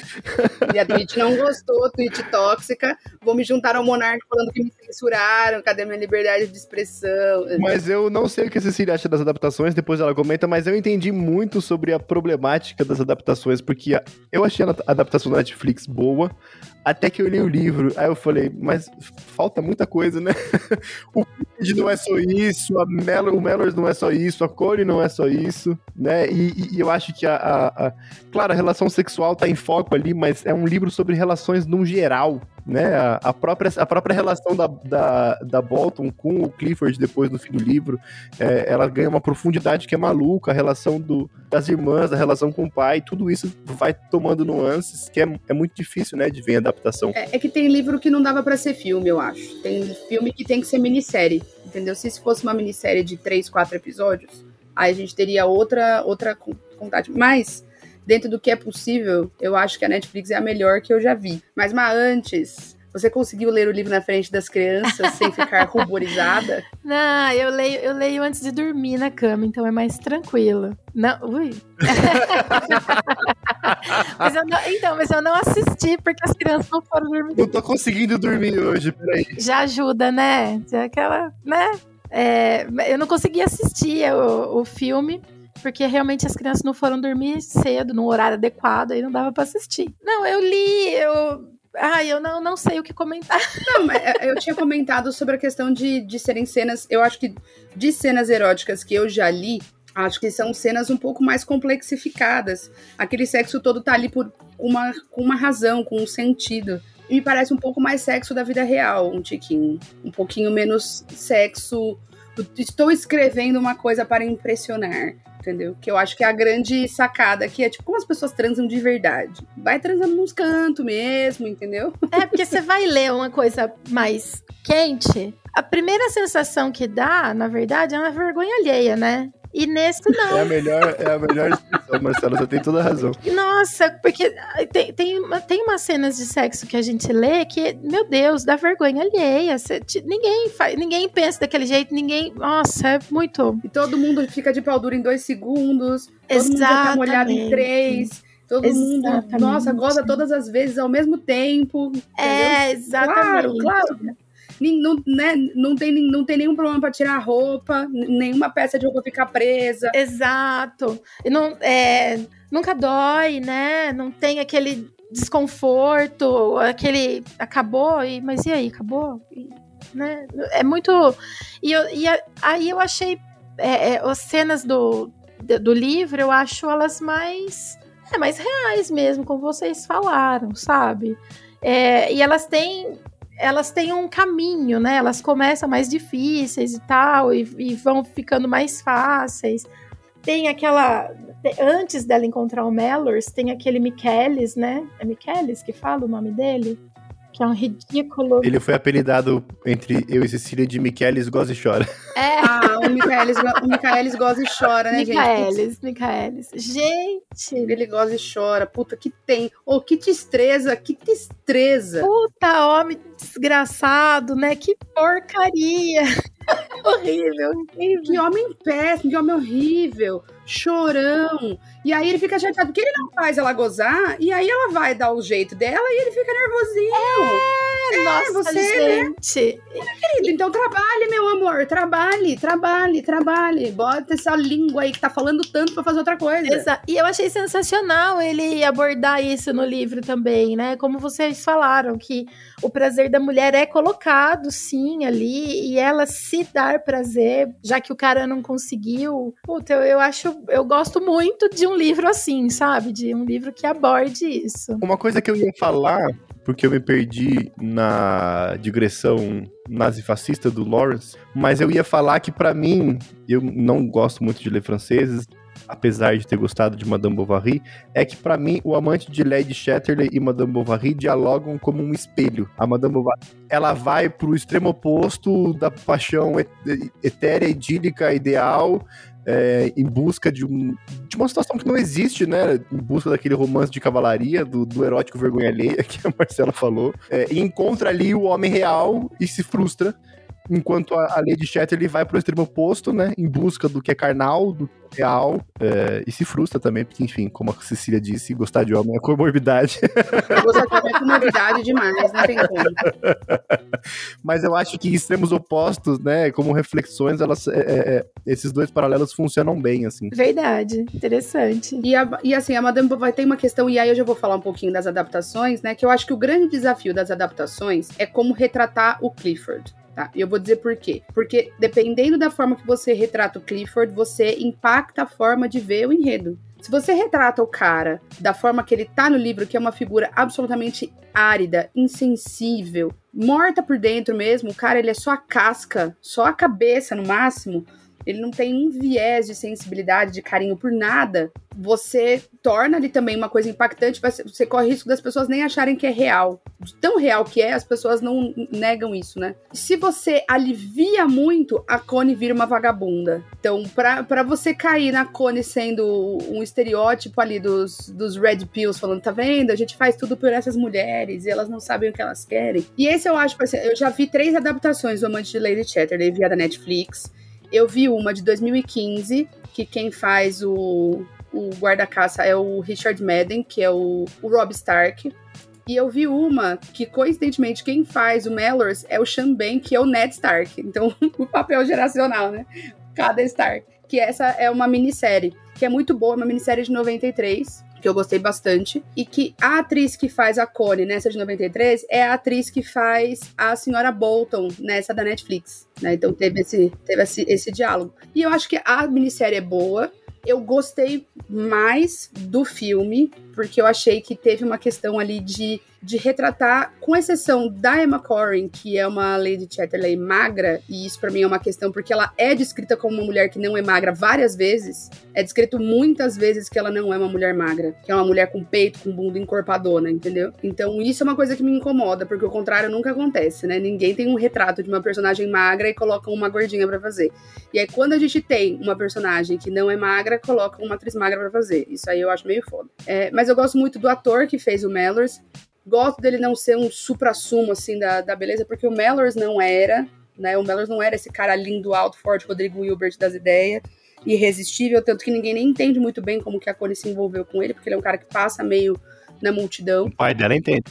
Speaker 3: e a Twitch não gostou, Twitch tóxica, vou me juntar ao Monark falando que me censuraram, cadê minha liberdade de expressão?
Speaker 1: Mas eu não sei o que a Cecília acha das adaptações, depois ela comenta, mas eu entendi muito sobre a problemática das adaptações, porque eu achei a adaptação da Netflix boa, até que eu li o livro, aí eu falei, mas falta muita coisa, né? o Creed não é só isso, a Mel o Mellors não é só isso, a Corey não é só isso, né? E, e eu acho que a, a, a, Claro, a relação sexual tá em foco ali, mas é um livro sobre relações no geral, né? A, a, própria, a própria relação da, da, da Bolton com o Clifford depois do fim do livro, é, ela ganha uma profundidade que é maluca, a relação do, das irmãs, a relação com o pai, tudo isso vai tomando nuances que é, é muito difícil, né, de ver em adaptação.
Speaker 3: É, é que tem livro que não dava para ser filme, eu acho. Tem filme que tem que ser minissérie, entendeu? Se fosse uma minissérie de três, quatro episódios, aí a gente teria outra, outra vontade. Mas dentro do que é possível, eu acho que a Netflix é a melhor que eu já vi. Mas, mas antes, você conseguiu ler o livro na frente das crianças sem ficar ruborizada?
Speaker 4: Não, eu leio, eu leio antes de dormir na cama, então é mais tranquilo. Não, ui. mas não, então, mas eu não assisti porque as crianças não foram dormir.
Speaker 1: Não tô conseguindo dormir hoje, peraí.
Speaker 4: Já ajuda, né? Já aquela, né? É, eu não consegui assistir o, o filme porque realmente as crianças não foram dormir cedo, no horário adequado, aí não dava para assistir. Não, eu li, eu. Ai, eu não, não sei o que comentar.
Speaker 3: Não, é, eu tinha comentado sobre a questão de, de serem cenas. Eu acho que de cenas eróticas que eu já li, acho que são cenas um pouco mais complexificadas. Aquele sexo todo tá ali por uma, com uma razão, com um sentido. E me parece um pouco mais sexo da vida real, um tiquinho. Um pouquinho menos sexo. Estou escrevendo uma coisa para impressionar entendeu? Que eu acho que é a grande sacada aqui é tipo como as pessoas transam de verdade. Vai transando nos cantos mesmo, entendeu?
Speaker 4: É, porque você vai ler uma coisa mais quente, a primeira sensação que dá, na verdade, é uma vergonha alheia, né? E nesse não.
Speaker 1: É a melhor, é a melhor expressão, Marcelo, você tem toda a razão.
Speaker 4: Nossa, porque tem, tem, uma, tem umas cenas de sexo que a gente lê que, meu Deus, dá vergonha alheia. Você, ninguém, faz, ninguém pensa daquele jeito, ninguém. Nossa, é muito.
Speaker 3: E todo mundo fica de pau duro em dois segundos, todo Exatamente. mundo já tá molhado em três. Todo exatamente. mundo, nossa, goza todas as vezes ao mesmo tempo.
Speaker 4: É, exatamente.
Speaker 3: Claro, claro não, né, não, tem, não tem nenhum problema para tirar a roupa, nenhuma peça de roupa ficar presa.
Speaker 4: Exato. Não, é, nunca dói, né? Não tem aquele desconforto, aquele acabou, e, mas e aí, acabou? E né? É muito. E, eu, e aí eu achei é, é, as cenas do, do livro, eu acho elas mais. É, mais reais mesmo, como vocês falaram, sabe? É, e elas têm elas têm um caminho, né? Elas começam mais difíceis e tal, e, e vão ficando mais fáceis. Tem aquela. Antes dela encontrar o Mellors, tem aquele Michelis, né? É Michelis que fala o nome dele? Que é um ridículo.
Speaker 1: Ele foi apelidado entre eu e Cecília de Michelis Goza e Chora.
Speaker 3: É. Ah, o Michaelis, o Michaelis goza e chora, né,
Speaker 4: Michaelis, gente? Michaelis, Gente!
Speaker 3: Ele goza e chora. Puta, que tem. Oh, que destreza, que destreza.
Speaker 4: Puta, homem desgraçado, né? Que porcaria. horrível, horrível.
Speaker 3: Que homem péssimo, que homem horrível. Chorão. E aí ele fica chateado porque ele não faz ela gozar, e aí ela vai dar o jeito dela e ele fica nervosinho.
Speaker 4: É, é nossa, você, né? gente.
Speaker 3: Né? Querido, então trabalhe, meu amor, trabalhe, trabalhe, trabalhe. Bota essa língua aí que tá falando tanto pra fazer outra coisa.
Speaker 4: Exato. E eu achei sensacional ele abordar isso no livro também, né? Como vocês falaram, que o prazer da mulher é colocado, sim, ali, e ela se dar prazer, já que o cara não conseguiu. Puta, eu, eu acho, eu gosto muito de um livro assim, sabe? De um livro que aborde isso.
Speaker 1: Uma coisa que eu ia falar, porque eu me perdi na digressão nazifascista do Lawrence, mas eu ia falar que para mim, eu não gosto muito de ler franceses, apesar de ter gostado de Madame Bovary, é que para mim o amante de Lady Chatterley e Madame Bovary dialogam como um espelho. A Madame Bovary, ela vai pro extremo oposto da paixão etérea, idílica, ideal, é, em busca de, um, de uma situação que não existe, né? Em busca daquele romance de cavalaria, do, do erótico vergonha alheia que a Marcela falou. É, e encontra ali o homem real e se frustra enquanto a, Lady Chatterley vai pro extremo oposto, né? Em busca do que é carnal, do real, é, e se frustra também, porque, enfim, como a Cecília disse, gostar de homem é comorbidade.
Speaker 3: Gostar de homem é comorbidade demais, não tem como.
Speaker 1: Mas eu acho que extremos opostos, né? Como reflexões, elas, é, é, esses dois paralelos funcionam bem, assim.
Speaker 4: Verdade, interessante.
Speaker 3: E, a, e assim, a Madame Bovary tem uma questão, e aí eu já vou falar um pouquinho das adaptações, né? Que eu acho que o grande desafio das adaptações é como retratar o Clifford. Tá? E eu vou dizer por quê. Porque dependendo da forma que você retrata o Clifford, você impacta a forma de ver o enredo. Se você retrata o cara da forma que ele tá no livro, que é uma figura absolutamente árida, insensível, morta por dentro mesmo, o cara ele é só a casca, só a cabeça no máximo, ele não tem um viés de sensibilidade, de carinho por nada, você torna ali também uma coisa impactante, você corre risco das pessoas nem acharem que é real. De tão real que é, as pessoas não negam isso, né? Se você alivia muito, a Connie vira uma vagabunda. Então, para você cair na Connie sendo um estereótipo ali dos, dos Red Pills, falando, tá vendo? A gente faz tudo por essas mulheres e elas não sabem o que elas querem. E esse eu acho, eu já vi três adaptações do Amante de Lady Chatterley via da Netflix. Eu vi uma de 2015, que quem faz o, o guarda-caça é o Richard Madden, que é o, o Rob Stark. E eu vi uma que, coincidentemente, quem faz o Mellors é o Sean Ben, que é o Ned Stark. Então, o papel geracional, né? Cada Stark. Que essa é uma minissérie, que é muito boa, uma minissérie de 93 que eu gostei bastante, e que a atriz que faz a Connie nessa de 93 é a atriz que faz a senhora Bolton nessa da Netflix, né? Então teve esse, teve esse, esse diálogo. E eu acho que a minissérie é boa, eu gostei mais do filme, porque eu achei que teve uma questão ali de de retratar, com exceção da Emma Corrin, que é uma Lady Chatterley magra, e isso para mim é uma questão porque ela é descrita como uma mulher que não é magra várias vezes. É descrito muitas vezes que ela não é uma mulher magra, que é uma mulher com peito, com bunda encorpadona, entendeu? Então isso é uma coisa que me incomoda, porque o contrário nunca acontece, né? Ninguém tem um retrato de uma personagem magra e coloca uma gordinha para fazer. E aí quando a gente tem uma personagem que não é magra, coloca uma atriz magra para fazer. Isso aí eu acho meio foda. É, mas eu gosto muito do ator que fez o Mellors. Gosto dele não ser um supra-sumo, assim, da, da beleza, porque o Mellors não era, né? O Mellors não era esse cara lindo, alto, forte, Rodrigo Wilbert das ideias, irresistível, tanto que ninguém nem entende muito bem como que a Connie se envolveu com ele, porque ele é um cara que passa meio na multidão.
Speaker 1: O pai dela entende.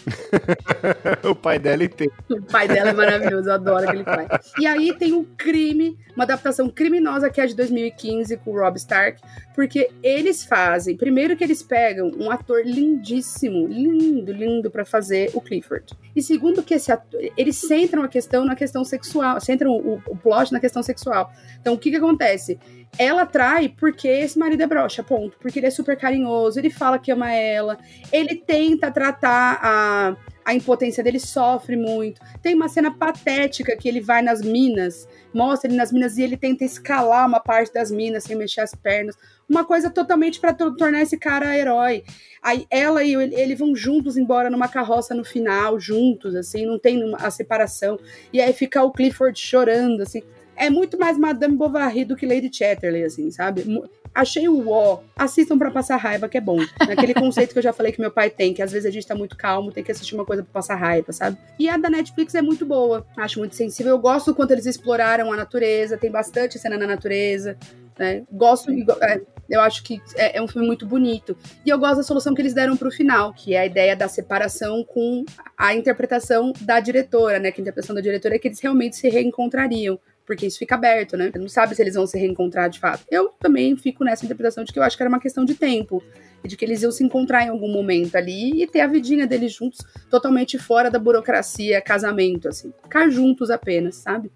Speaker 1: o pai dela entende.
Speaker 3: O pai dela é maravilhoso, eu adoro aquele pai. E aí tem um crime, uma adaptação criminosa que é de 2015 com o Rob Stark, porque eles fazem, primeiro que eles pegam um ator lindíssimo, lindo, lindo para fazer o Clifford. E segundo que esse ator, eles centram a questão na questão sexual, centram o, o plot na questão sexual. Então o que que acontece? Ela trai porque esse marido é broxa, ponto. Porque ele é super carinhoso, ele fala que ama ela, ele tenta tratar a, a impotência dele, sofre muito. Tem uma cena patética que ele vai nas minas, mostra ele nas minas e ele tenta escalar uma parte das minas sem mexer as pernas. Uma coisa totalmente para tornar esse cara herói. Aí ela e ele vão juntos embora numa carroça no final, juntos, assim, não tem a separação. E aí fica o Clifford chorando, assim é muito mais Madame Bovary do que Lady Chatterley, assim, sabe? Achei o ó. Assistam para passar raiva, que é bom. Naquele conceito que eu já falei que meu pai tem, que às vezes a gente tá muito calmo, tem que assistir uma coisa pra passar raiva, sabe? E a da Netflix é muito boa. Acho muito sensível. Eu gosto do quanto eles exploraram a natureza, tem bastante cena na natureza. Né? Gosto, é, eu acho que é, é, um filme muito bonito. E eu gosto da solução que eles deram pro final, que é a ideia da separação com a interpretação da diretora, né? Que a interpretação da diretora é que eles realmente se reencontrariam porque isso fica aberto, né? Não sabe se eles vão se reencontrar de fato. Eu também fico nessa interpretação de que eu acho que era uma questão de tempo. E de que eles iam se encontrar em algum momento ali e ter a vidinha deles juntos, totalmente fora da burocracia, casamento, assim. Ficar juntos apenas, sabe?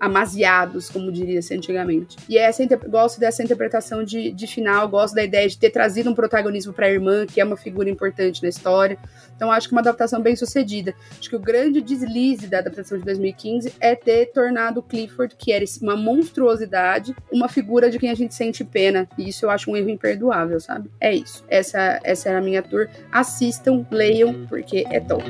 Speaker 3: Amaziados, como diria-se antigamente. E essa gosto dessa interpretação de, de final, gosto da ideia de ter trazido um protagonismo para a irmã, que é uma figura importante na história. Então acho que uma adaptação bem sucedida. Acho que o grande deslize da adaptação de 2015 é ter tornado Clifford, que era uma monstruosidade, uma figura de quem a gente sente pena. E isso eu acho um erro imperdoável, sabe? É isso. Essa, essa era a minha tour. Assistam, leiam, porque é top.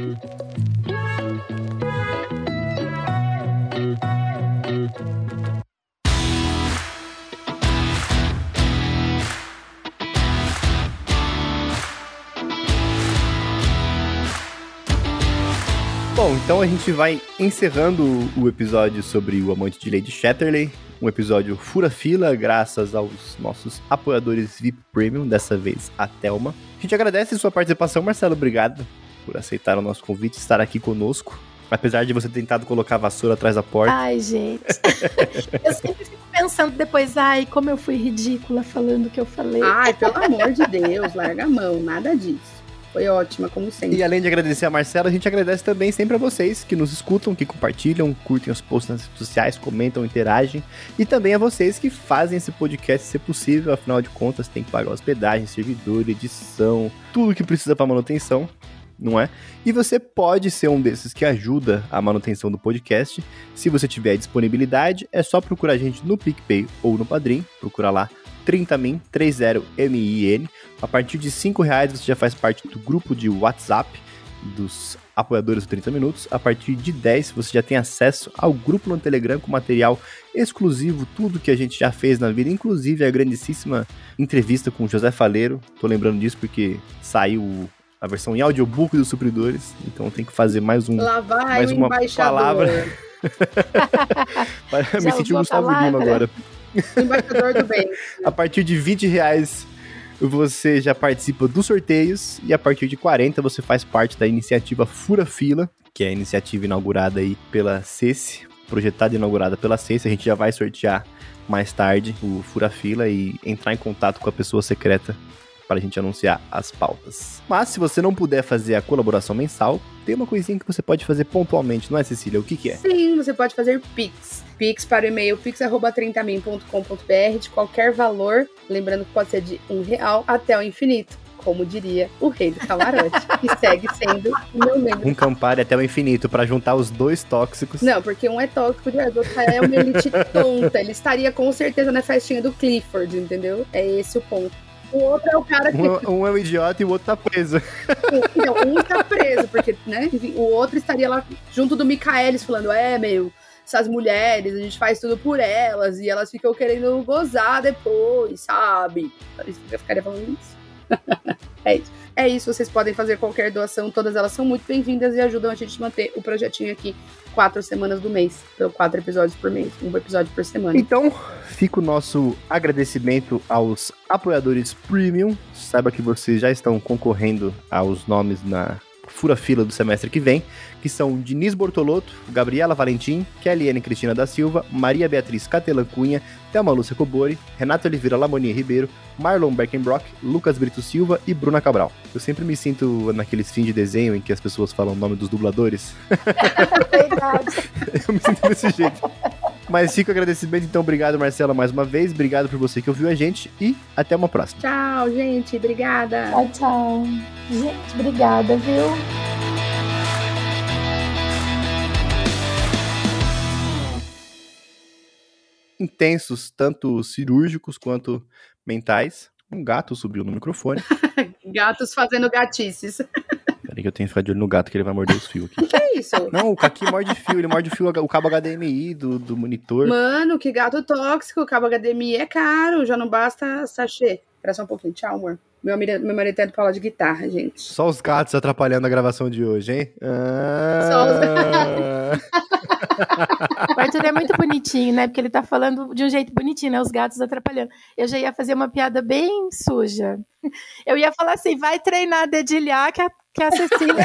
Speaker 1: Bom, então a gente vai encerrando o episódio sobre o amante de Lady Chatterley. Um episódio fura-fila, graças aos nossos apoiadores VIP Premium, dessa vez a Thelma. A gente agradece sua participação, Marcelo. Obrigado por aceitar o nosso convite e estar aqui conosco. Apesar de você ter tentado colocar a vassoura atrás da porta.
Speaker 4: Ai, gente. eu sempre fico pensando depois, ai, como eu fui ridícula falando o que eu falei.
Speaker 3: Ai, pelo amor de Deus, larga a mão, nada disso. Foi ótima, como sempre.
Speaker 1: E além de agradecer a Marcela, a gente agradece também sempre a vocês que nos escutam, que compartilham, curtem os posts nas redes sociais, comentam, interagem. E também a vocês que fazem esse podcast ser possível, afinal de contas, tem que pagar hospedagem, servidor, edição, tudo que precisa para manutenção não é? E você pode ser um desses que ajuda a manutenção do podcast. Se você tiver disponibilidade, é só procurar a gente no PicPay ou no Padrim, procura lá 30min, 30min. A partir de 5 reais você já faz parte do grupo de WhatsApp dos apoiadores do 30 Minutos. A partir de 10 você já tem acesso ao grupo no Telegram com material exclusivo, tudo que a gente já fez na vida, inclusive a grandíssima entrevista com o José Faleiro. Tô lembrando disso porque saiu a versão em audiobook dos supridores, então tem que fazer mais um
Speaker 3: Lá vai
Speaker 1: mais uma palavra. Me senti um Gustavo Lima agora.
Speaker 3: Embaixador do bem.
Speaker 1: a partir de 20 reais você já participa dos sorteios e a partir de 40 você faz parte da iniciativa Fura Fila, que é a iniciativa inaugurada aí pela CESE, projetada e inaugurada pela CESE. A gente já vai sortear mais tarde o Fura Fila e entrar em contato com a pessoa secreta para a gente anunciar as pautas. Mas se você não puder fazer a colaboração mensal, tem uma coisinha que você pode fazer pontualmente, não é, Cecília? O que, que é?
Speaker 3: Sim, você pode fazer Pix. Pix para o e-mail pix.30min.com.br de qualquer valor, lembrando que pode ser de um real até o infinito como diria o rei do camarote, que segue sendo o meu membro.
Speaker 1: Um Campari até o infinito para juntar os dois tóxicos.
Speaker 3: Não, porque um é tóxico e o outro é uma elite tonta. Ele estaria com certeza na festinha do Clifford, entendeu? É esse o ponto. O outro é o cara que.
Speaker 1: Um, um é um idiota e o outro tá preso.
Speaker 3: Então, um tá preso, porque, né? O outro estaria lá junto do Michaelis falando: é, meu, essas mulheres, a gente faz tudo por elas e elas ficam querendo gozar depois, sabe? Eu ficaria falando isso. é isso. É isso, vocês podem fazer qualquer doação, todas elas são muito bem-vindas e ajudam a gente a manter o projetinho aqui quatro semanas do mês, então quatro episódios por mês, um episódio por semana.
Speaker 1: Então, fica o nosso agradecimento aos apoiadores premium. Saiba que vocês já estão concorrendo aos nomes na fura-fila do semestre que vem, que são Diniz Bortolotto, Gabriela Valentim, Kellyane Cristina da Silva, Maria Beatriz Catela Cunha, Thelma Lúcia Cobori, Renato Oliveira Lamonia Ribeiro, Marlon Beckenbrock, Lucas Brito Silva e Bruna Cabral. Eu sempre me sinto naqueles fins de desenho em que as pessoas falam o nome dos dubladores.
Speaker 4: Verdade.
Speaker 1: Eu me sinto desse jeito. Mas fica o agradecimento, então obrigado Marcela mais uma vez, obrigado por você que ouviu a gente e até uma próxima.
Speaker 3: Tchau, gente, obrigada.
Speaker 4: Tchau, tchau. Gente, obrigada, viu?
Speaker 1: Intensos, tanto cirúrgicos quanto mentais. Um gato subiu no microfone.
Speaker 3: Gatos fazendo gatices.
Speaker 1: Peraí que eu tenho que ficar de olho no gato que ele vai morder os fios aqui.
Speaker 3: Que é isso?
Speaker 1: Não, o Kaki morde fio, ele morde o fio, o cabo HDMI do, do monitor.
Speaker 3: Mano, que gato tóxico. O cabo HDMI é caro, já não basta sachê. Espera só um pouquinho. Tchau, amor. Meu, marido- meu marido tá indo pra aula de guitarra, gente.
Speaker 1: Só os gatos atrapalhando a gravação de hoje, hein? Ah...
Speaker 4: O Arthur é muito bonitinho, né? Porque ele tá falando de um jeito bonitinho, né? Os gatos atrapalhando. Eu já ia fazer uma piada bem suja. Eu ia falar assim: vai treinar a dedilhar que a, que a Cecília